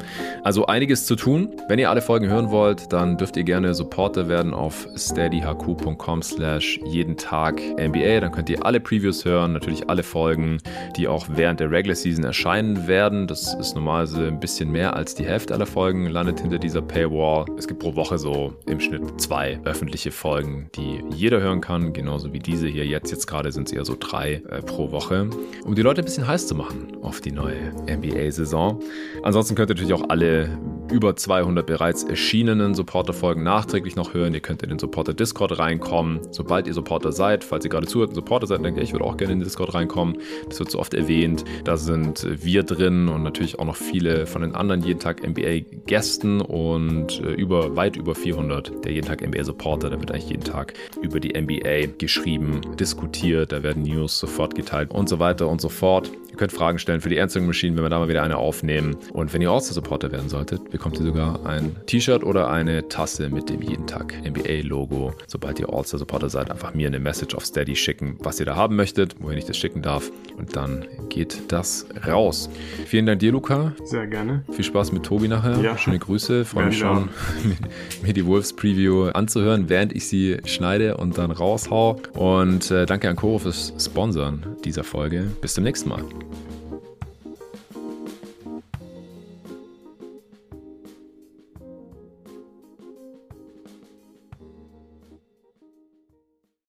Also einiges zu tun. Wenn ihr alle Folgen hören wollt, dann dürft ihr gerne Supporter werden auf steadyhq.com slash jeden Tag NBA. Dann könnt ihr alle Previews hören, natürlich alle Folgen, die auch während der Regular Season erscheinen werden. Das ist normalerweise ein bisschen mehr als die Hälfte aller Folgen, landet hinter dieser Paywall. Es gibt pro Woche so im Schnitt zwei öffentliche Folgen, die jeder hören kann, genauso wie diese hier jetzt. Jetzt gerade sind es eher so drei äh, pro Woche, um die Leute ein bisschen heiß zu machen auf die neue NBA-Saison. Ansonsten könnt ihr natürlich auch alle über 200 bereits erschienenen Supporter-Folgen nachträglich noch hören. Ihr könnt in den Supporter-Discord reinkommen. Sobald ihr Supporter seid, falls ihr gerade zuhört und Supporter seid, denke ich, ich würde auch gerne in den Discord reinkommen. Das wird so oft erwähnt. Da sind wir drin und natürlich auch noch viele von den anderen jeden Tag NBA-Gästen und äh, über weit über 400 der jeden Tag NBA-Supporter. Da wird eigentlich jeden Tag über die NBA geschrieben, diskutiert, da werden News sofort geteilt und so weiter und so fort. Ihr könnt Fragen stellen für die Answering Machine, wenn wir da mal wieder eine aufnehmen. Und wenn ihr All-Star-Supporter werden solltet, bekommt ihr sogar ein T-Shirt oder eine Tasse mit dem jeden Tag NBA-Logo. Sobald ihr All-Star-Supporter seid, einfach mir eine Message auf Steady schicken, was ihr da haben möchtet, wohin ich das schicken darf. Und dann geht das raus. Vielen Dank dir, Luca. Sehr gerne. Viel Spaß mit Tobi nachher. Ja. Schöne Grüße. Freue mich schon, mir die Wolves Preview anzuhören, während ich sie schneide und dann raushau. Und äh, danke an Coro fürs Sponsoren dieser Folge. Bis zum nächsten Mal.